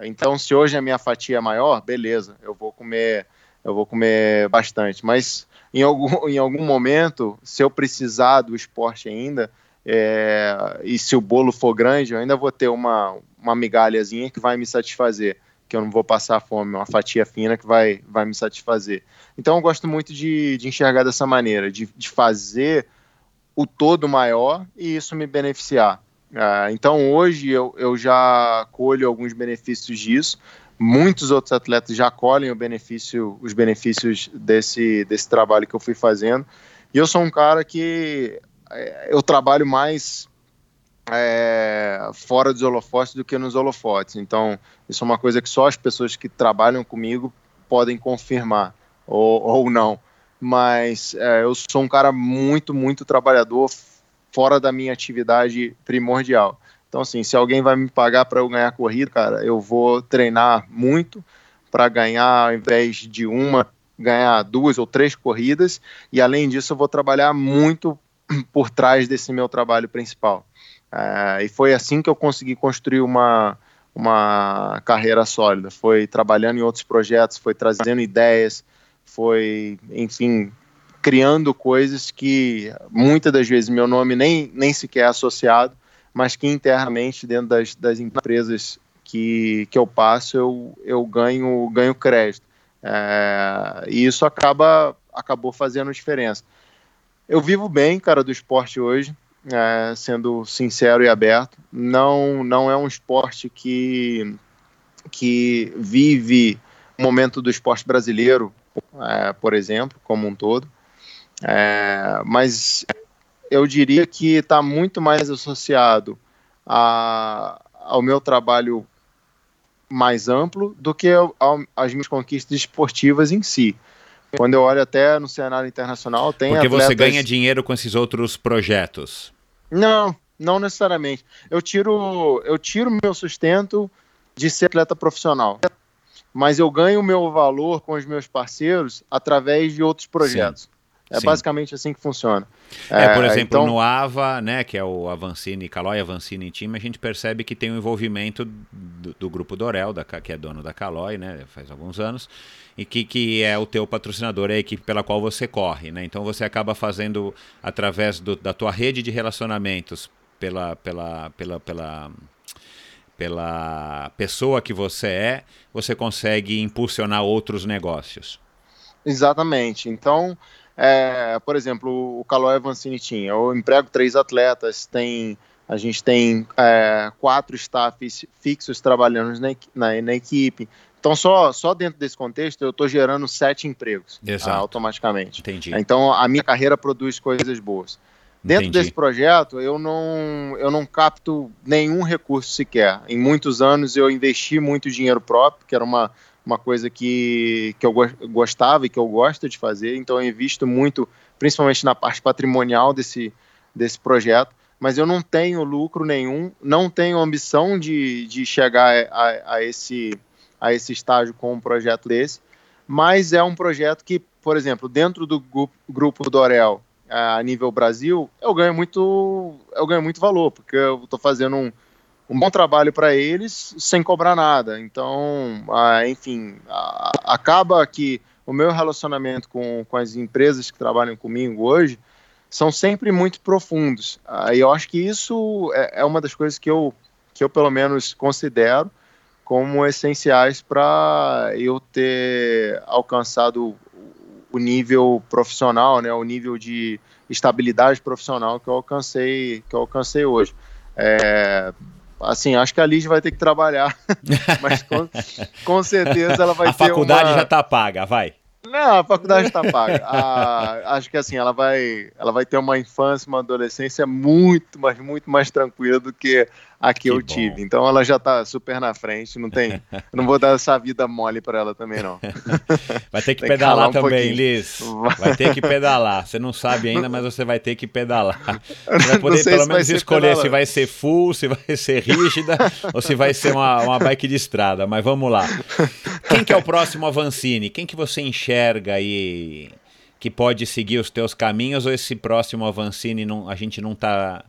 Então, se hoje a minha fatia é maior, beleza, eu vou comer, eu vou comer bastante. Mas em algum, em algum momento, se eu precisar do esporte ainda, é, e se o bolo for grande, eu ainda vou ter uma, uma migalhazinha que vai me satisfazer, que eu não vou passar fome, uma fatia fina que vai, vai me satisfazer. Então eu gosto muito de, de enxergar dessa maneira, de, de fazer o todo maior e isso me beneficiar. Uh, então hoje eu, eu já colho alguns benefícios disso. Muitos outros atletas já colhem o benefício, os benefícios desse, desse trabalho que eu fui fazendo. E eu sou um cara que é, eu trabalho mais é, fora dos holofotes do que nos holofotes. Então, isso é uma coisa que só as pessoas que trabalham comigo podem confirmar ou, ou não. Mas é, eu sou um cara muito, muito trabalhador fora da minha atividade primordial. Então, assim, se alguém vai me pagar para eu ganhar corrida, cara, eu vou treinar muito para ganhar, ao invés de uma, ganhar duas ou três corridas. E além disso, eu vou trabalhar muito por trás desse meu trabalho principal. É, e foi assim que eu consegui construir uma, uma carreira sólida. Foi trabalhando em outros projetos, foi trazendo ideias, foi, enfim, criando coisas que muitas das vezes meu nome nem, nem sequer é associado, mas que internamente dentro das, das empresas que, que eu passo eu, eu ganho, ganho crédito. É, e isso acaba acabou fazendo diferença. Eu vivo bem, cara, do esporte hoje é, sendo sincero e aberto. Não, não é um esporte que, que vive o momento do esporte brasileiro, é, por exemplo, como um todo. É, mas eu diria que está muito mais associado a, ao meu trabalho mais amplo do que às minhas conquistas esportivas em si. Quando eu olho até no cenário internacional, tem Porque atletas... você ganha dinheiro com esses outros projetos. Não, não necessariamente. Eu tiro, eu tiro meu sustento de ser atleta profissional. Mas eu ganho o meu valor com os meus parceiros através de outros projetos. Sim. É Sim. basicamente assim que funciona. É, por é, exemplo, então... no AVA, né, que é o Avancini, Caloi Avancini Team, a gente percebe que tem o um envolvimento do, do, grupo Dorel, da, que é dono da Caloi, né, faz alguns anos, e que, que é o teu patrocinador, é a equipe pela qual você corre, né? Então você acaba fazendo através do, da tua rede de relacionamentos pela, pela, pela, pela pela pessoa que você é, você consegue impulsionar outros negócios. Exatamente. Então, é, por exemplo, o Calói Avancini tinha. Eu emprego três atletas, tem, a gente tem é, quatro staffs fixos trabalhando na, na, na, equipe. Então, só, só dentro desse contexto, eu estou gerando sete empregos ah, automaticamente. Entendi. Então, a minha carreira produz coisas boas. Dentro Entendi. desse projeto, eu não, eu não capto nenhum recurso sequer. Em muitos anos, eu investi muito dinheiro próprio, que era uma, uma coisa que, que eu gostava e que eu gosto de fazer, então eu invisto muito, principalmente na parte patrimonial desse, desse projeto, mas eu não tenho lucro nenhum, não tenho ambição de, de chegar a, a, esse, a esse estágio com um projeto desse, mas é um projeto que, por exemplo, dentro do grupo do Orel, a nível Brasil, eu ganho muito, eu ganho muito valor, porque eu estou fazendo um, um bom trabalho para eles sem cobrar nada. Então, ah, enfim, ah, acaba que o meu relacionamento com, com as empresas que trabalham comigo hoje são sempre muito profundos. Ah, e eu acho que isso é, é uma das coisas que eu, que eu, pelo menos, considero como essenciais para eu ter alcançado o nível profissional, né, o nível de estabilidade profissional que eu alcancei, que eu alcancei hoje. É, assim, acho que a Liz vai ter que trabalhar, mas com, com, certeza ela vai a ter A faculdade uma... já tá paga, vai. Não, a faculdade está paga. A, acho que assim, ela vai, ela vai ter uma infância, uma adolescência muito, mas muito mais tranquila do que a que, que eu bom. tive. Então ela já está super na frente, não tem, não vou dar essa vida mole para ela também não. Vai ter que pedalar que também, um Liz. Vai ter que pedalar. Você não sabe ainda, mas você vai ter que pedalar. Você vai poder pelo menos escolher se vai ser full, se vai ser rígida ou se vai ser uma, uma bike de estrada. Mas vamos lá. Quem que é o próximo Avancini? Quem que você enxerga aí que pode seguir os teus caminhos ou esse próximo Avancini não, a gente não está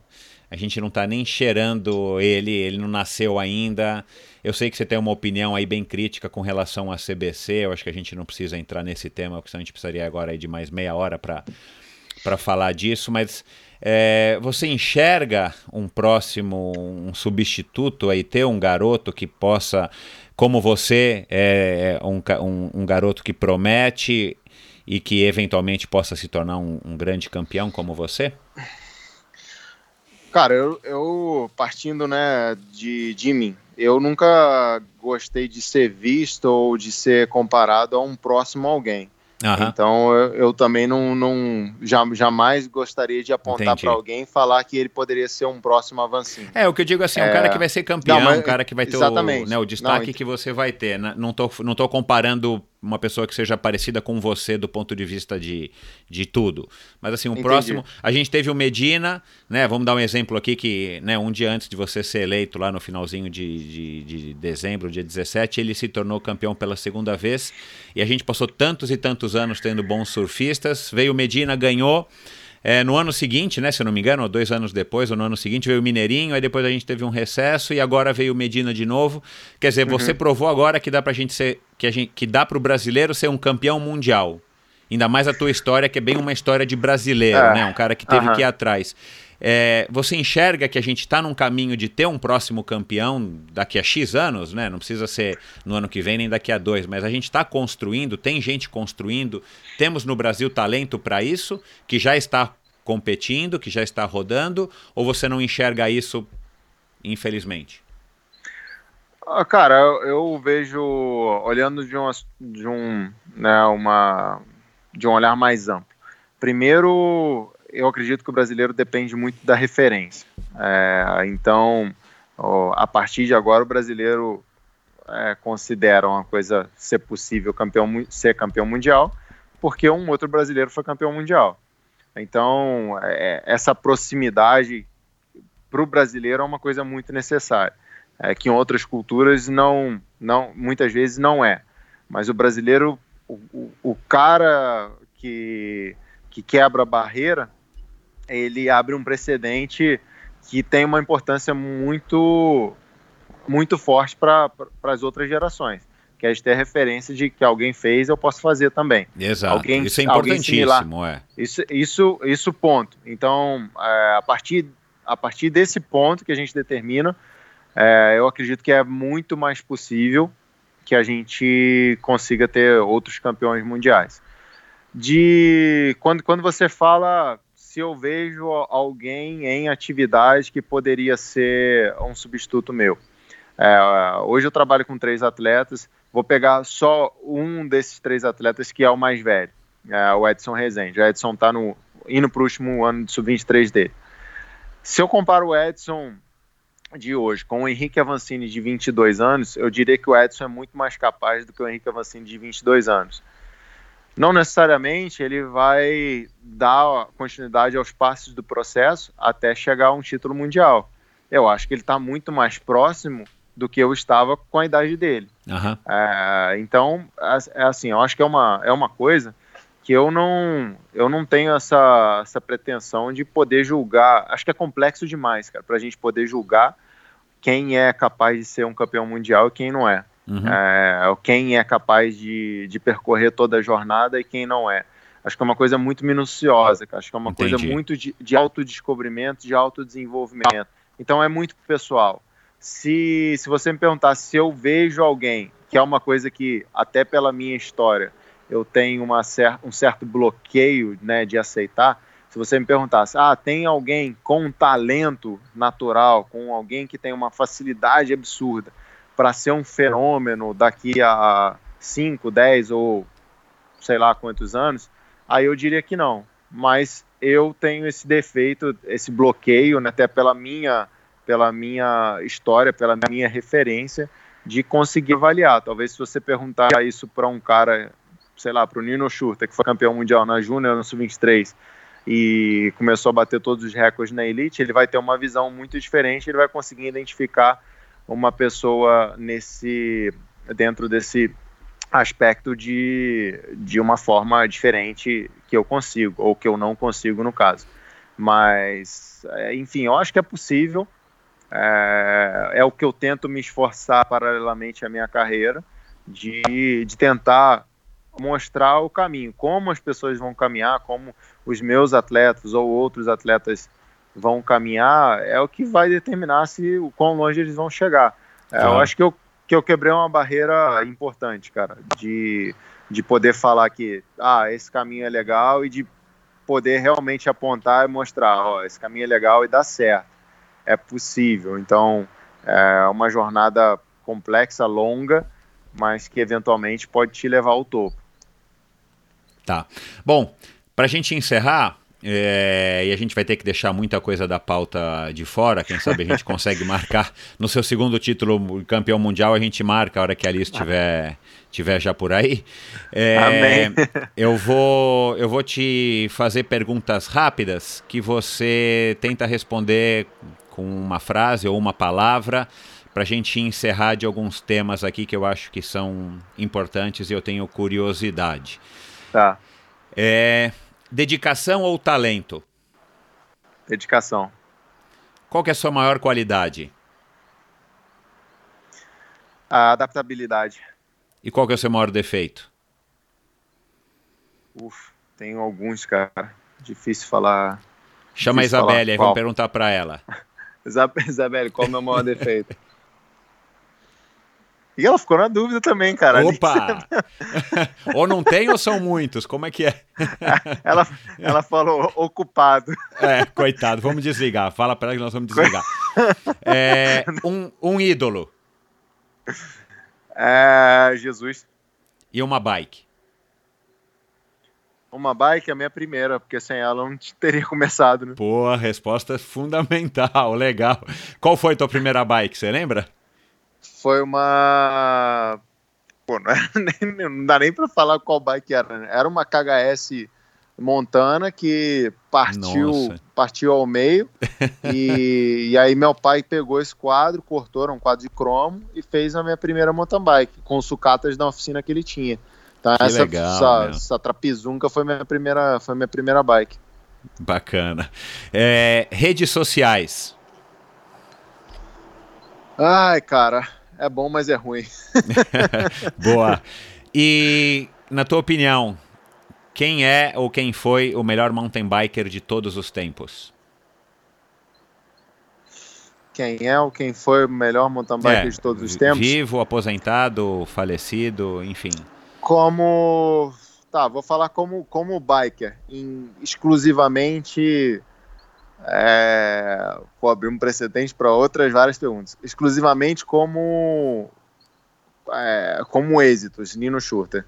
a gente não está nem cheirando ele, ele não nasceu ainda. Eu sei que você tem uma opinião aí bem crítica com relação à CBC, eu acho que a gente não precisa entrar nesse tema, porque senão a gente precisaria agora de mais meia hora para falar disso, mas é, você enxerga um próximo, um substituto aí, ter um garoto que possa, como você, é, é um, um, um garoto que promete e que eventualmente possa se tornar um, um grande campeão como você? Cara, eu, eu, partindo né, de, de mim, eu nunca gostei de ser visto ou de ser comparado a um próximo alguém. Uhum. Então eu, eu, também não, não jamais gostaria de apontar para alguém e falar que ele poderia ser um próximo avancinho. É, o que eu digo assim, é... um cara que vai ser campeão, não, mas... um cara que vai ter o, né, o destaque não, que você vai ter. Né? Não tô, não tô comparando uma pessoa que seja parecida com você do ponto de vista de, de tudo. Mas assim, o Entendi. próximo. A gente teve o Medina, né? Vamos dar um exemplo aqui que, né, um dia antes de você ser eleito, lá no finalzinho de, de, de dezembro, dia 17, ele se tornou campeão pela segunda vez. E a gente passou tantos e tantos anos tendo bons surfistas. Veio o Medina, ganhou. É, no ano seguinte, né, se eu não me engano, ou dois anos depois, ou no ano seguinte, veio o Mineirinho, aí depois a gente teve um recesso e agora veio o Medina de novo. Quer dizer, uhum. você provou agora que dá pra gente ser. que, a gente, que dá pro brasileiro ser um campeão mundial. Ainda mais a tua história, que é bem uma história de brasileiro, é. né? Um cara que teve uhum. que ir atrás. É, você enxerga que a gente está num caminho de ter um próximo campeão daqui a X anos, né? Não precisa ser no ano que vem nem daqui a dois, mas a gente está construindo, tem gente construindo, temos no Brasil talento para isso, que já está competindo, que já está rodando, ou você não enxerga isso, infelizmente? Ah, cara, eu, eu, vejo olhando de, uma, de um, né, uma, de um olhar mais amplo. Primeiro, eu acredito que o brasileiro depende muito da referência. É, então, ó, a partir de agora, o brasileiro é, considera uma coisa ser possível campeão, ser campeão mundial, porque um outro brasileiro foi campeão mundial. Então, é, essa proximidade para o brasileiro é uma coisa muito necessária, é, que em outras culturas não, não, muitas vezes não é. Mas o brasileiro, o, o, o cara que, que quebra a barreira, ele abre um precedente que tem uma importância muito muito forte para as outras gerações que é de ter referência de que alguém fez, eu posso fazer também. Exato. Alguém, isso é importantíssimo, é. Isso, isso, isso ponto. Então, é, a partir a partir desse ponto que a gente determina, é, eu acredito que é muito mais possível que a gente consiga ter outros campeões mundiais. De quando, quando você fala se eu vejo alguém em atividade que poderia ser um substituto meu. É, hoje eu trabalho com três atletas, vou pegar só um desses três atletas que é o mais velho, é o Edson Rezende. O Edson está indo para o último ano de sub-23 dele. Se eu comparo o Edson de hoje, com o Henrique Avancini de 22 anos, eu diria que o Edson é muito mais capaz do que o Henrique Avancini de 22 anos. Não necessariamente ele vai dar continuidade aos passos do processo até chegar a um título mundial. Eu acho que ele está muito mais próximo do que eu estava com a idade dele. Uhum. É, então, é, é assim, eu acho que é uma, é uma coisa que eu não eu não tenho essa, essa pretensão de poder julgar. Acho que é complexo demais, cara, para a gente poder julgar quem é capaz de ser um campeão mundial e quem não é. Uhum. é quem é capaz de, de percorrer toda a jornada e quem não é. Acho que é uma coisa muito minuciosa, acho que é uma Entendi. coisa muito de, de autodescobrimento, de autodesenvolvimento. Então é muito pessoal. Se, se você me perguntar se eu vejo alguém, que é uma coisa que, até pela minha história, eu tenho uma cer um certo bloqueio né, de aceitar. Se você me perguntasse, ah, tem alguém com um talento natural, com alguém que tem uma facilidade absurda para ser um fenômeno daqui a 5, 10 ou sei lá quantos anos, aí eu diria que não. Mas eu tenho esse defeito, esse bloqueio, né, até pela minha, pela minha história, pela minha referência, de conseguir avaliar. Talvez se você perguntar isso para um cara sei lá, para o Nino Schurter, que foi campeão mundial na Júnior, no Sub-23, e começou a bater todos os recordes na Elite, ele vai ter uma visão muito diferente, ele vai conseguir identificar uma pessoa nesse dentro desse aspecto de, de uma forma diferente que eu consigo, ou que eu não consigo no caso. Mas, é, enfim, eu acho que é possível, é, é o que eu tento me esforçar paralelamente à minha carreira, de, de tentar mostrar o caminho, como as pessoas vão caminhar, como os meus atletas ou outros atletas vão caminhar, é o que vai determinar se o quão longe eles vão chegar. É, Eu acho que eu, que eu quebrei uma barreira importante, cara, de, de poder falar que ah, esse caminho é legal e de poder realmente apontar e mostrar, ó, esse caminho é legal e dá certo. É possível. Então, é uma jornada complexa, longa, mas que eventualmente pode te levar ao topo. Tá. Bom, para a gente encerrar, é, e a gente vai ter que deixar muita coisa da pauta de fora. Quem sabe a gente consegue marcar no seu segundo título campeão mundial. A gente marca a hora que a Alice estiver tiver já por aí. É, Amém. Eu vou, eu vou te fazer perguntas rápidas que você tenta responder com uma frase ou uma palavra para a gente encerrar de alguns temas aqui que eu acho que são importantes e eu tenho curiosidade. Tá. É, dedicação ou talento? Dedicação. Qual que é a sua maior qualidade? A adaptabilidade. E qual que é o seu maior defeito? Uf, tenho alguns, cara. Difícil falar. Chama Difícil a Isabelle, aí vamos perguntar para ela. Isabelle, qual é o meu maior defeito? E ela ficou na dúvida também, cara. Opa! ou não tem ou são muitos? Como é que é? ela, ela falou ocupado. É, coitado, vamos desligar. Fala para ela que nós vamos desligar. É, um, um ídolo. É, Jesus. E uma bike? Uma bike é a minha primeira, porque sem ela eu não teria começado, né? Pô, a resposta é fundamental, legal. Qual foi a tua primeira bike, você lembra? Foi uma. Pô, não, nem, não dá nem para falar qual bike era. Né? Era uma KHS Montana que partiu, partiu ao meio. e, e, aí meu pai pegou esse quadro, cortou, era um quadro de cromo, e fez a minha primeira mountain bike, com sucatas da oficina que ele tinha. Então que essa, legal, essa, essa trapizunca foi minha primeira, foi minha primeira bike. Bacana. É, redes sociais. Ai, cara é bom, mas é ruim. Boa. E, na tua opinião, quem é ou quem foi o melhor mountain biker de todos os tempos? Quem é ou quem foi o melhor mountain biker é, de todos os tempos? Vivo, aposentado, falecido, enfim. Como. Tá, vou falar como, como biker. Em, exclusivamente é, vou abrir um precedente para outras várias perguntas. Exclusivamente como é, como êxitos, Nino Schurter.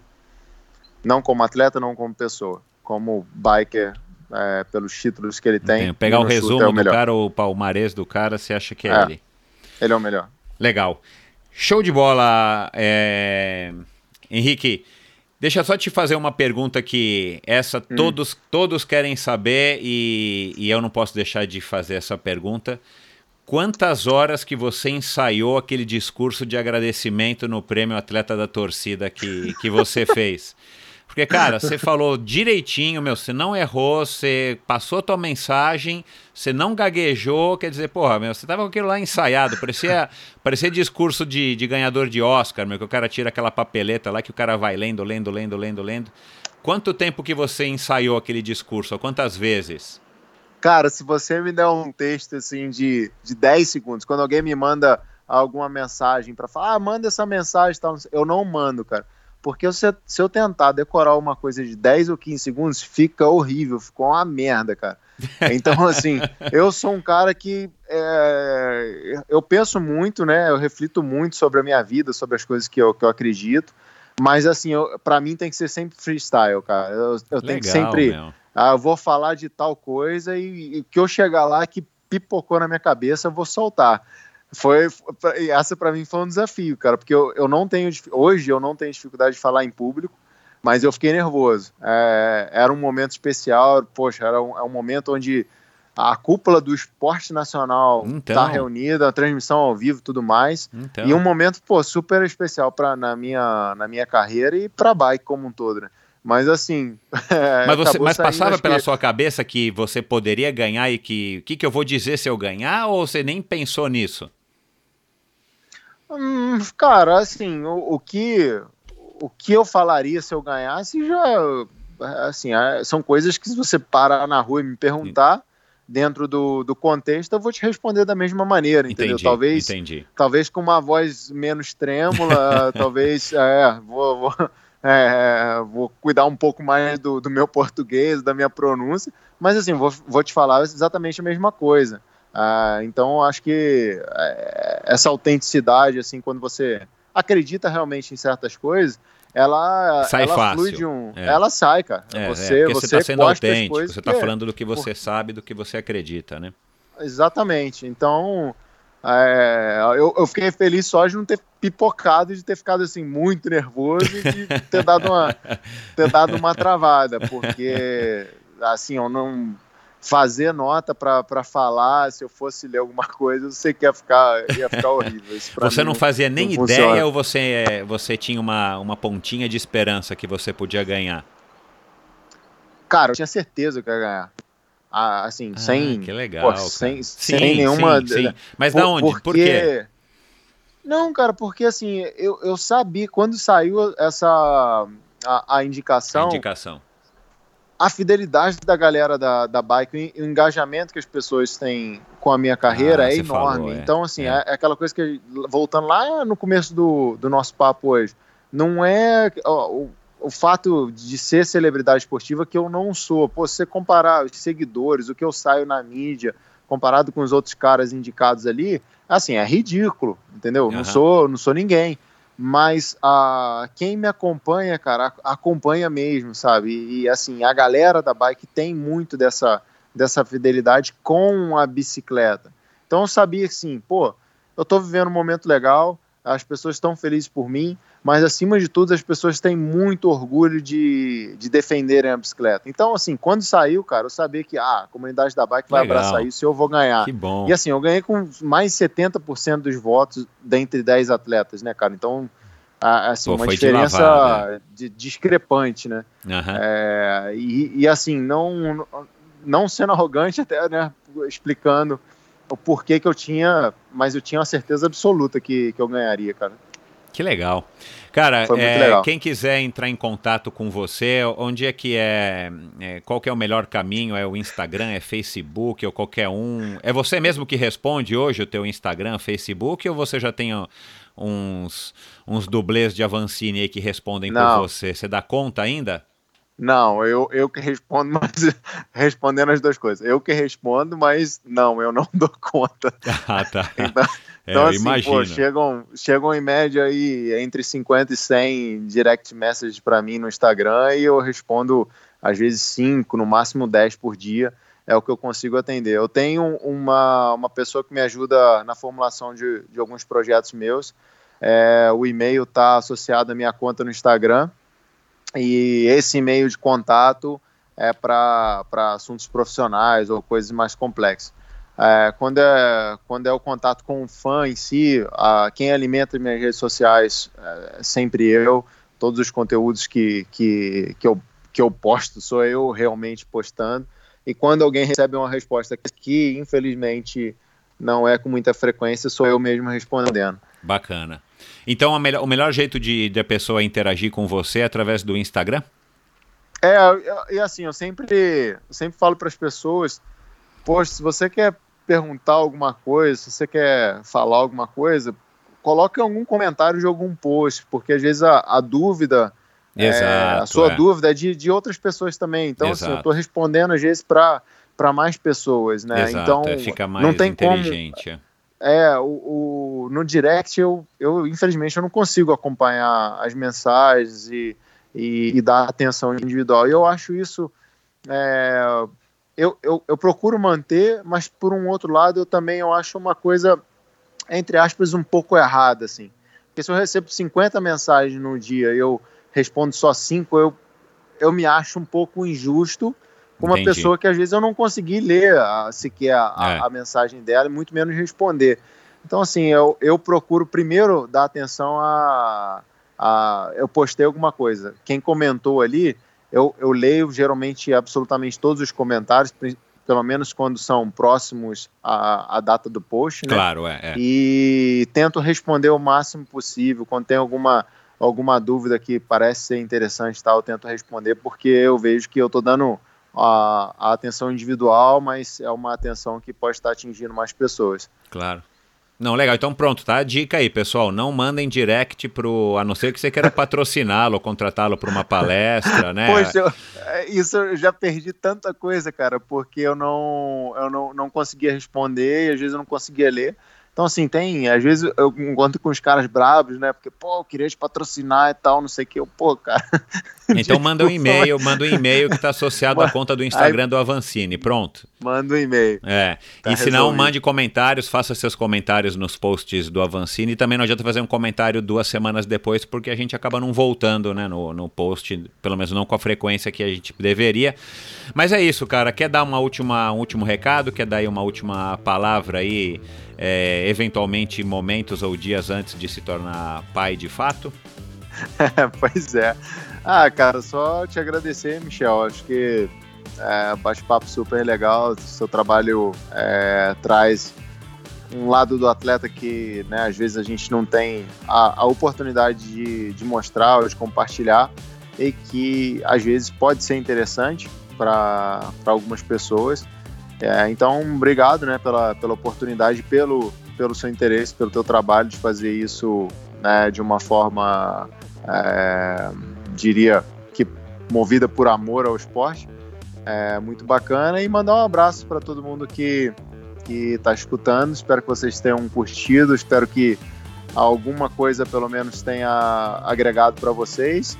Não como atleta, não como pessoa. Como biker, é, pelos títulos que ele tem. Pegar Nino o resumo é o do cara, o palmarés do cara, você acha que é, é. ele? Ele é o melhor. Legal. Show de bola, é... Henrique. Deixa só te fazer uma pergunta que essa hum. todos, todos querem saber e, e eu não posso deixar de fazer essa pergunta. Quantas horas que você ensaiou aquele discurso de agradecimento no prêmio Atleta da Torcida que, que você fez? Porque, cara, você falou direitinho, meu, você não errou, você passou a tua mensagem, você não gaguejou, quer dizer, porra, meu, você tava com aquilo lá ensaiado, parecia, parecia discurso de, de ganhador de Oscar, meu, que o cara tira aquela papeleta lá que o cara vai lendo, lendo, lendo, lendo, lendo. Quanto tempo que você ensaiou aquele discurso? Quantas vezes? Cara, se você me der um texto assim de, de 10 segundos, quando alguém me manda alguma mensagem para falar, ah, manda essa mensagem, tal, eu não mando, cara. Porque se, se eu tentar decorar uma coisa de 10 ou 15 segundos, fica horrível, ficou uma merda, cara. Então, assim, eu sou um cara que é, eu penso muito, né? Eu reflito muito sobre a minha vida, sobre as coisas que eu, que eu acredito. Mas, assim, para mim tem que ser sempre freestyle, cara. Eu, eu Legal, tenho que sempre. Ah, eu vou falar de tal coisa e, e que eu chegar lá que pipocou na minha cabeça, eu vou soltar foi essa para mim foi um desafio, cara, porque eu, eu não tenho hoje eu não tenho dificuldade de falar em público, mas eu fiquei nervoso. É, era um momento especial, poxa, era um, é um momento onde a cúpula do esporte nacional está então. reunida, a transmissão ao vivo, tudo mais, então. e um momento pô super especial para na minha na minha carreira e para bike como um todo. Né? Mas assim. É, mas, você, mas passava pela que... sua cabeça que você poderia ganhar e que. O que, que eu vou dizer se eu ganhar? Ou você nem pensou nisso? Hum, cara, assim, o, o, que. O que eu falaria se eu ganhasse já. Assim, é, são coisas que se você parar na rua e me perguntar. Dentro do, do contexto, eu vou te responder da mesma maneira, entendeu? Entendi, talvez, entendi. talvez com uma voz menos trêmula, talvez, é, vou, vou é, vou cuidar um pouco mais do, do, meu português, da minha pronúncia, mas assim, vou, vou te falar exatamente a mesma coisa. Ah, então, acho que é, essa autenticidade, assim, quando você acredita realmente em certas coisas, ela sai ela fácil. um, é. ela sai, cara. É, você, é, você, você tá sendo autêntico, você está falando do que você por... sabe, do que você acredita, né? Exatamente. Então, é, eu, eu, fiquei feliz só de não ter pipocado, de ter ficado assim muito nervoso e de ter dado uma, ter dado uma travada, porque assim, eu não fazer nota para falar, se eu fosse ler alguma coisa, eu sei que ia ficar, ia ficar horrível. você não fazia nem não ideia ou você, você tinha uma, uma pontinha de esperança que você podia ganhar? Cara, eu tinha certeza que ia ganhar assim, ah, sem. Que legal. Pô, sem, sim, sem nenhuma. Sim, sim. Mas por, da onde? Porque... Por quê? Não, cara, porque assim, eu, eu sabia quando saiu essa a, a indicação. A indicação. A fidelidade da galera da, da bike, o engajamento que as pessoas têm com a minha carreira ah, é enorme. Falou, é. Então, assim, é. é. aquela coisa que, voltando lá no começo do, do nosso papo hoje, não é. Ó, o fato de ser celebridade esportiva que eu não sou. Pô, se você comparar os seguidores, o que eu saio na mídia, comparado com os outros caras indicados ali, assim, é ridículo, entendeu? Uhum. Não sou, não sou ninguém. Mas a, quem me acompanha, cara, acompanha mesmo, sabe? E, e assim, a galera da bike tem muito dessa, dessa fidelidade com a bicicleta. Então eu sabia assim, pô, eu tô vivendo um momento legal, as pessoas estão felizes por mim, mas acima de tudo as pessoas têm muito orgulho de, de defenderem a bicicleta. Então, assim, quando saiu, cara, eu sabia que ah, a comunidade da bike vai Legal. abraçar isso e eu vou ganhar. Que bom. E assim, eu ganhei com mais 70% dos votos dentre 10 atletas, né, cara? Então, assim, Pô, uma diferença de lavar, né? de, discrepante, né? Uhum. É, e, e, assim, não, não sendo arrogante até, né, explicando o porquê que eu tinha, mas eu tinha uma certeza absoluta que, que eu ganharia, cara. Que legal. Cara, é, legal. quem quiser entrar em contato com você, onde é que é, é, Qual que é o melhor caminho? É o Instagram, é Facebook ou qualquer um? É você mesmo que responde hoje o teu Instagram, Facebook, ou você já tem uns, uns dublês de Avancini aí que respondem Não. por você? Você dá conta ainda? Não, eu, eu que respondo, mas respondendo as duas coisas. Eu que respondo, mas não, eu não dou conta. Ah, tá. Então, é, então assim. Pô, chegam, chegam em média aí entre 50 e 100 direct messages para mim no Instagram e eu respondo às vezes 5, no máximo 10 por dia. é o que eu consigo atender. Eu tenho uma, uma pessoa que me ajuda na formulação de, de alguns projetos meus. É, o e-mail está associado à minha conta no Instagram e esse e-mail de contato é para assuntos profissionais ou coisas mais complexas. É, quando, é, quando é o contato com o fã em si, a, quem alimenta minhas redes sociais é sempre eu. Todos os conteúdos que, que, que, eu, que eu posto sou eu realmente postando. E quando alguém recebe uma resposta que, infelizmente, não é com muita frequência, sou eu mesmo respondendo. Bacana. Então, melhor, o melhor jeito de, de a pessoa interagir com você é através do Instagram? É, e assim, eu sempre, sempre falo para as pessoas, poxa, se você quer perguntar alguma coisa, se você quer falar alguma coisa, coloque algum comentário de algum post, porque às vezes a, a dúvida, Exato, é, a sua é. dúvida é de, de outras pessoas também. Então, assim, eu estou respondendo às vezes para para mais pessoas, né? Exato, então é, fica mais não tem inteligente. Como, é, o, o, no direct eu, eu, infelizmente, eu não consigo acompanhar as mensagens e, e, e dar atenção individual. E eu acho isso. É, eu, eu, eu, procuro manter, mas por um outro lado eu também eu acho uma coisa, entre aspas, um pouco errada, assim. Porque se eu recebo 50 mensagens no dia eu respondo só 5, eu, eu me acho um pouco injusto com uma Entendi. pessoa que às vezes eu não consegui ler a, sequer a, é. a, mensagem dela e muito menos responder. Então, assim, eu, eu procuro primeiro dar atenção a, a. Eu postei alguma coisa. Quem comentou ali, eu, eu leio geralmente absolutamente todos os comentários, pelo menos quando são próximos à, à data do post, né? Claro, é, é. E tento responder o máximo possível. Quando tem alguma, alguma dúvida que parece ser interessante, tal, eu tento responder, porque eu vejo que eu estou dando a, a, atenção individual, mas é uma atenção que pode estar atingindo mais pessoas. Claro. Não, legal. Então pronto, tá? Dica aí, pessoal. Não mandem direct pro. A não ser que você queira patrociná-lo, contratá-lo para uma palestra, né? Poxa, eu, é, isso eu já perdi tanta coisa, cara, porque eu não, eu não, não conseguia responder e às vezes eu não conseguia ler. Então, assim, tem, às vezes eu encontro com os caras bravos, né? Porque, pô, eu queria te patrocinar e tal, não sei o que. Eu, pô, cara. Então manda um e-mail, manda um e-mail que está associado à conta do Instagram Aí, do Avancini. Pronto. Manda um e-mail. É. Tá e se não, mande comentários, faça seus comentários nos posts do Avancini. E também não adianta fazer um comentário duas semanas depois, porque a gente acaba não voltando né, no, no post, pelo menos não com a frequência que a gente deveria. Mas é isso, cara. Quer dar uma última, um último recado? Quer dar aí uma última palavra aí? É, eventualmente momentos ou dias antes de se tornar pai de fato? pois é. Ah, cara, só te agradecer, Michel. Acho que é, bate-papo super legal. Seu trabalho é, traz um lado do atleta que né, às vezes a gente não tem a, a oportunidade de, de, mostrar ou de compartilhar e que às vezes pode ser interessante para algumas pessoas. É, então, obrigado né, pela, pela oportunidade, pelo, pelo seu interesse, pelo teu trabalho de fazer isso né, de uma forma, é, diria que movida por amor ao esporte. É muito bacana e mandar um abraço para todo mundo que que está escutando. Espero que vocês tenham curtido. Espero que alguma coisa pelo menos tenha agregado para vocês.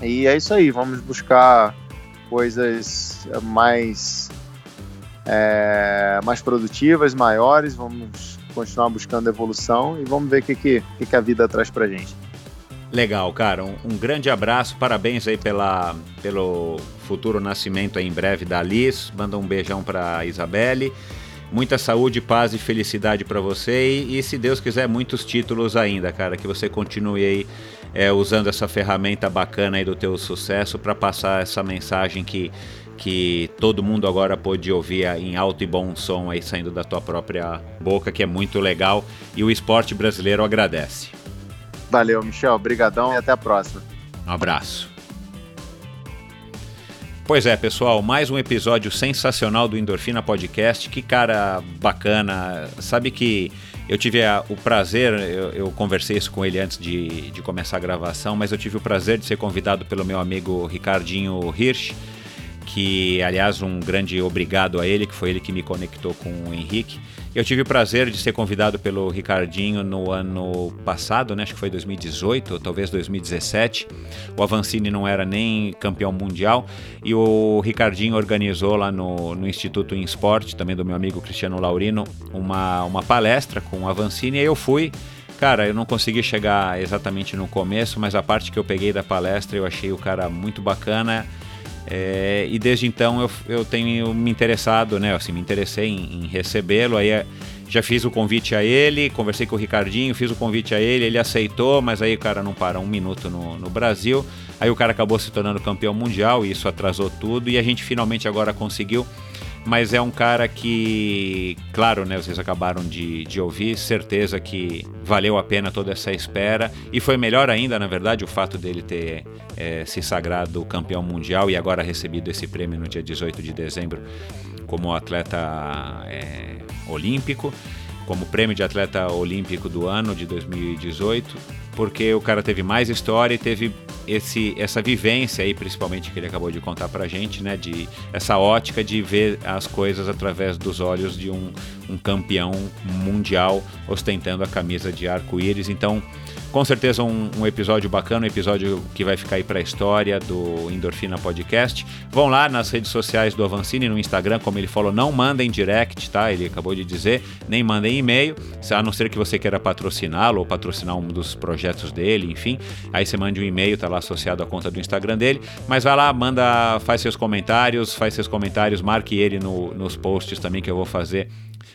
E é isso aí. Vamos buscar coisas mais é, mais produtivas, maiores, vamos continuar buscando evolução e vamos ver o que, que, que a vida traz pra gente. Legal, cara. Um, um, grande abraço, parabéns aí pela, pelo futuro nascimento aí em breve da Alice. Manda um beijão pra Isabelle. Muita saúde, paz e felicidade para você e, e, se Deus quiser, muitos títulos ainda, cara. Que você continue aí é, usando essa ferramenta bacana aí do teu sucesso para passar essa mensagem que que todo mundo agora pôde ouvir em alto e bom som aí saindo da tua própria boca, que é muito legal e o esporte brasileiro agradece. Valeu, Michel, brigadão e até a próxima. Um abraço. Pois é, pessoal, mais um episódio sensacional do Endorfina Podcast. Que cara bacana. Sabe que eu tive a, o prazer, eu, eu, conversei isso com ele antes de, de começar a gravação, mas eu tive o prazer de ser convidado pelo meu amigo Ricardinho Hirsch que aliás um grande obrigado a ele, que foi ele que me conectou com o Henrique. Eu tive o prazer de ser convidado pelo Ricardinho no ano passado, né? acho que foi 2018 ou talvez 2017. O Avancini não era nem campeão mundial e o Ricardinho organizou lá no, no Instituto em Esporte, também do meu amigo Cristiano Laurino, uma, uma palestra com o Avancini e eu fui. Cara, eu não consegui chegar exatamente no começo, mas a parte que eu peguei da palestra eu achei o cara muito bacana é, e desde então eu, eu tenho me interessado, né? Assim, me interessei em, em recebê-lo. Aí é, já fiz o convite a ele, conversei com o Ricardinho, fiz o convite a ele, ele aceitou, mas aí o cara não para um minuto no, no Brasil. Aí o cara acabou se tornando campeão mundial e isso atrasou tudo. E a gente finalmente agora conseguiu mas é um cara que, claro, né, vocês acabaram de, de ouvir, certeza que valeu a pena toda essa espera. E foi melhor ainda, na verdade, o fato dele ter é, se sagrado campeão mundial e agora recebido esse prêmio no dia 18 de dezembro como atleta é, olímpico, como prêmio de atleta olímpico do ano de 2018, porque o cara teve mais história e teve esse, essa vivência aí, principalmente que ele acabou de contar pra gente, né? De essa ótica de ver as coisas através dos olhos de um, um campeão mundial ostentando a camisa de arco-íris. Então, com certeza um, um, episódio bacana, um episódio que vai ficar aí para a história do Endorfina Podcast. Vão lá nas redes sociais do Avancini, no Instagram, como ele falou, não mandem direct, tá? Ele acabou de dizer, nem mandem e-mail, a não ser que você queira patrociná-lo ou patrocinar um dos projetos dele, enfim. Aí você mande um e-mail, tá lá associado à conta do Instagram dele. Mas vai lá, manda, faz seus comentários, faz seus comentários, marque ele no, nos posts também que eu vou fazer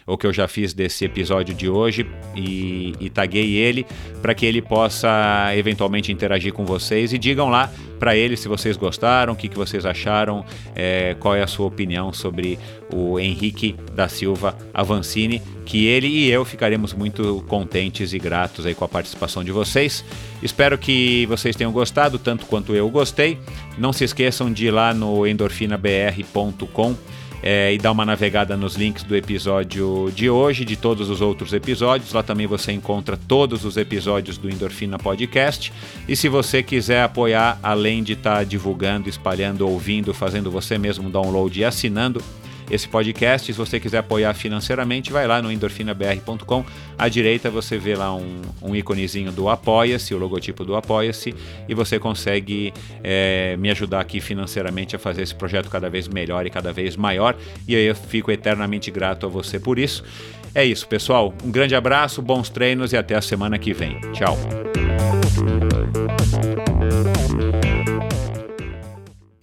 o que eu já fiz desse episódio de hoje e, e taguei ele para que ele possa eventualmente interagir com vocês e digam lá para ele se vocês gostaram, o que, que vocês acharam, é, qual é a sua opinião sobre o Henrique da Silva Avancini, que ele e eu ficaremos muito contentes e gratos aí com a participação de vocês. Espero que vocês tenham gostado, tanto quanto eu gostei. Não se esqueçam de ir lá no endorfinabr.com é, e dar uma navegada nos links do episódio de hoje, de todos os outros episódios. Lá também você encontra todos os episódios do Endorfina Podcast. E se você quiser apoiar, além de estar tá divulgando, espalhando, ouvindo, fazendo você mesmo download e assinando, esse podcast. Se você quiser apoiar financeiramente, vai lá no endorfinabr.com. À direita você vê lá um, um íconezinho do Apoia-se, o logotipo do Apoia-se, e você consegue é, me ajudar aqui financeiramente a fazer esse projeto cada vez melhor e cada vez maior. E aí eu fico eternamente grato a você por isso. É isso, pessoal. Um grande abraço, bons treinos e até a semana que vem. Tchau.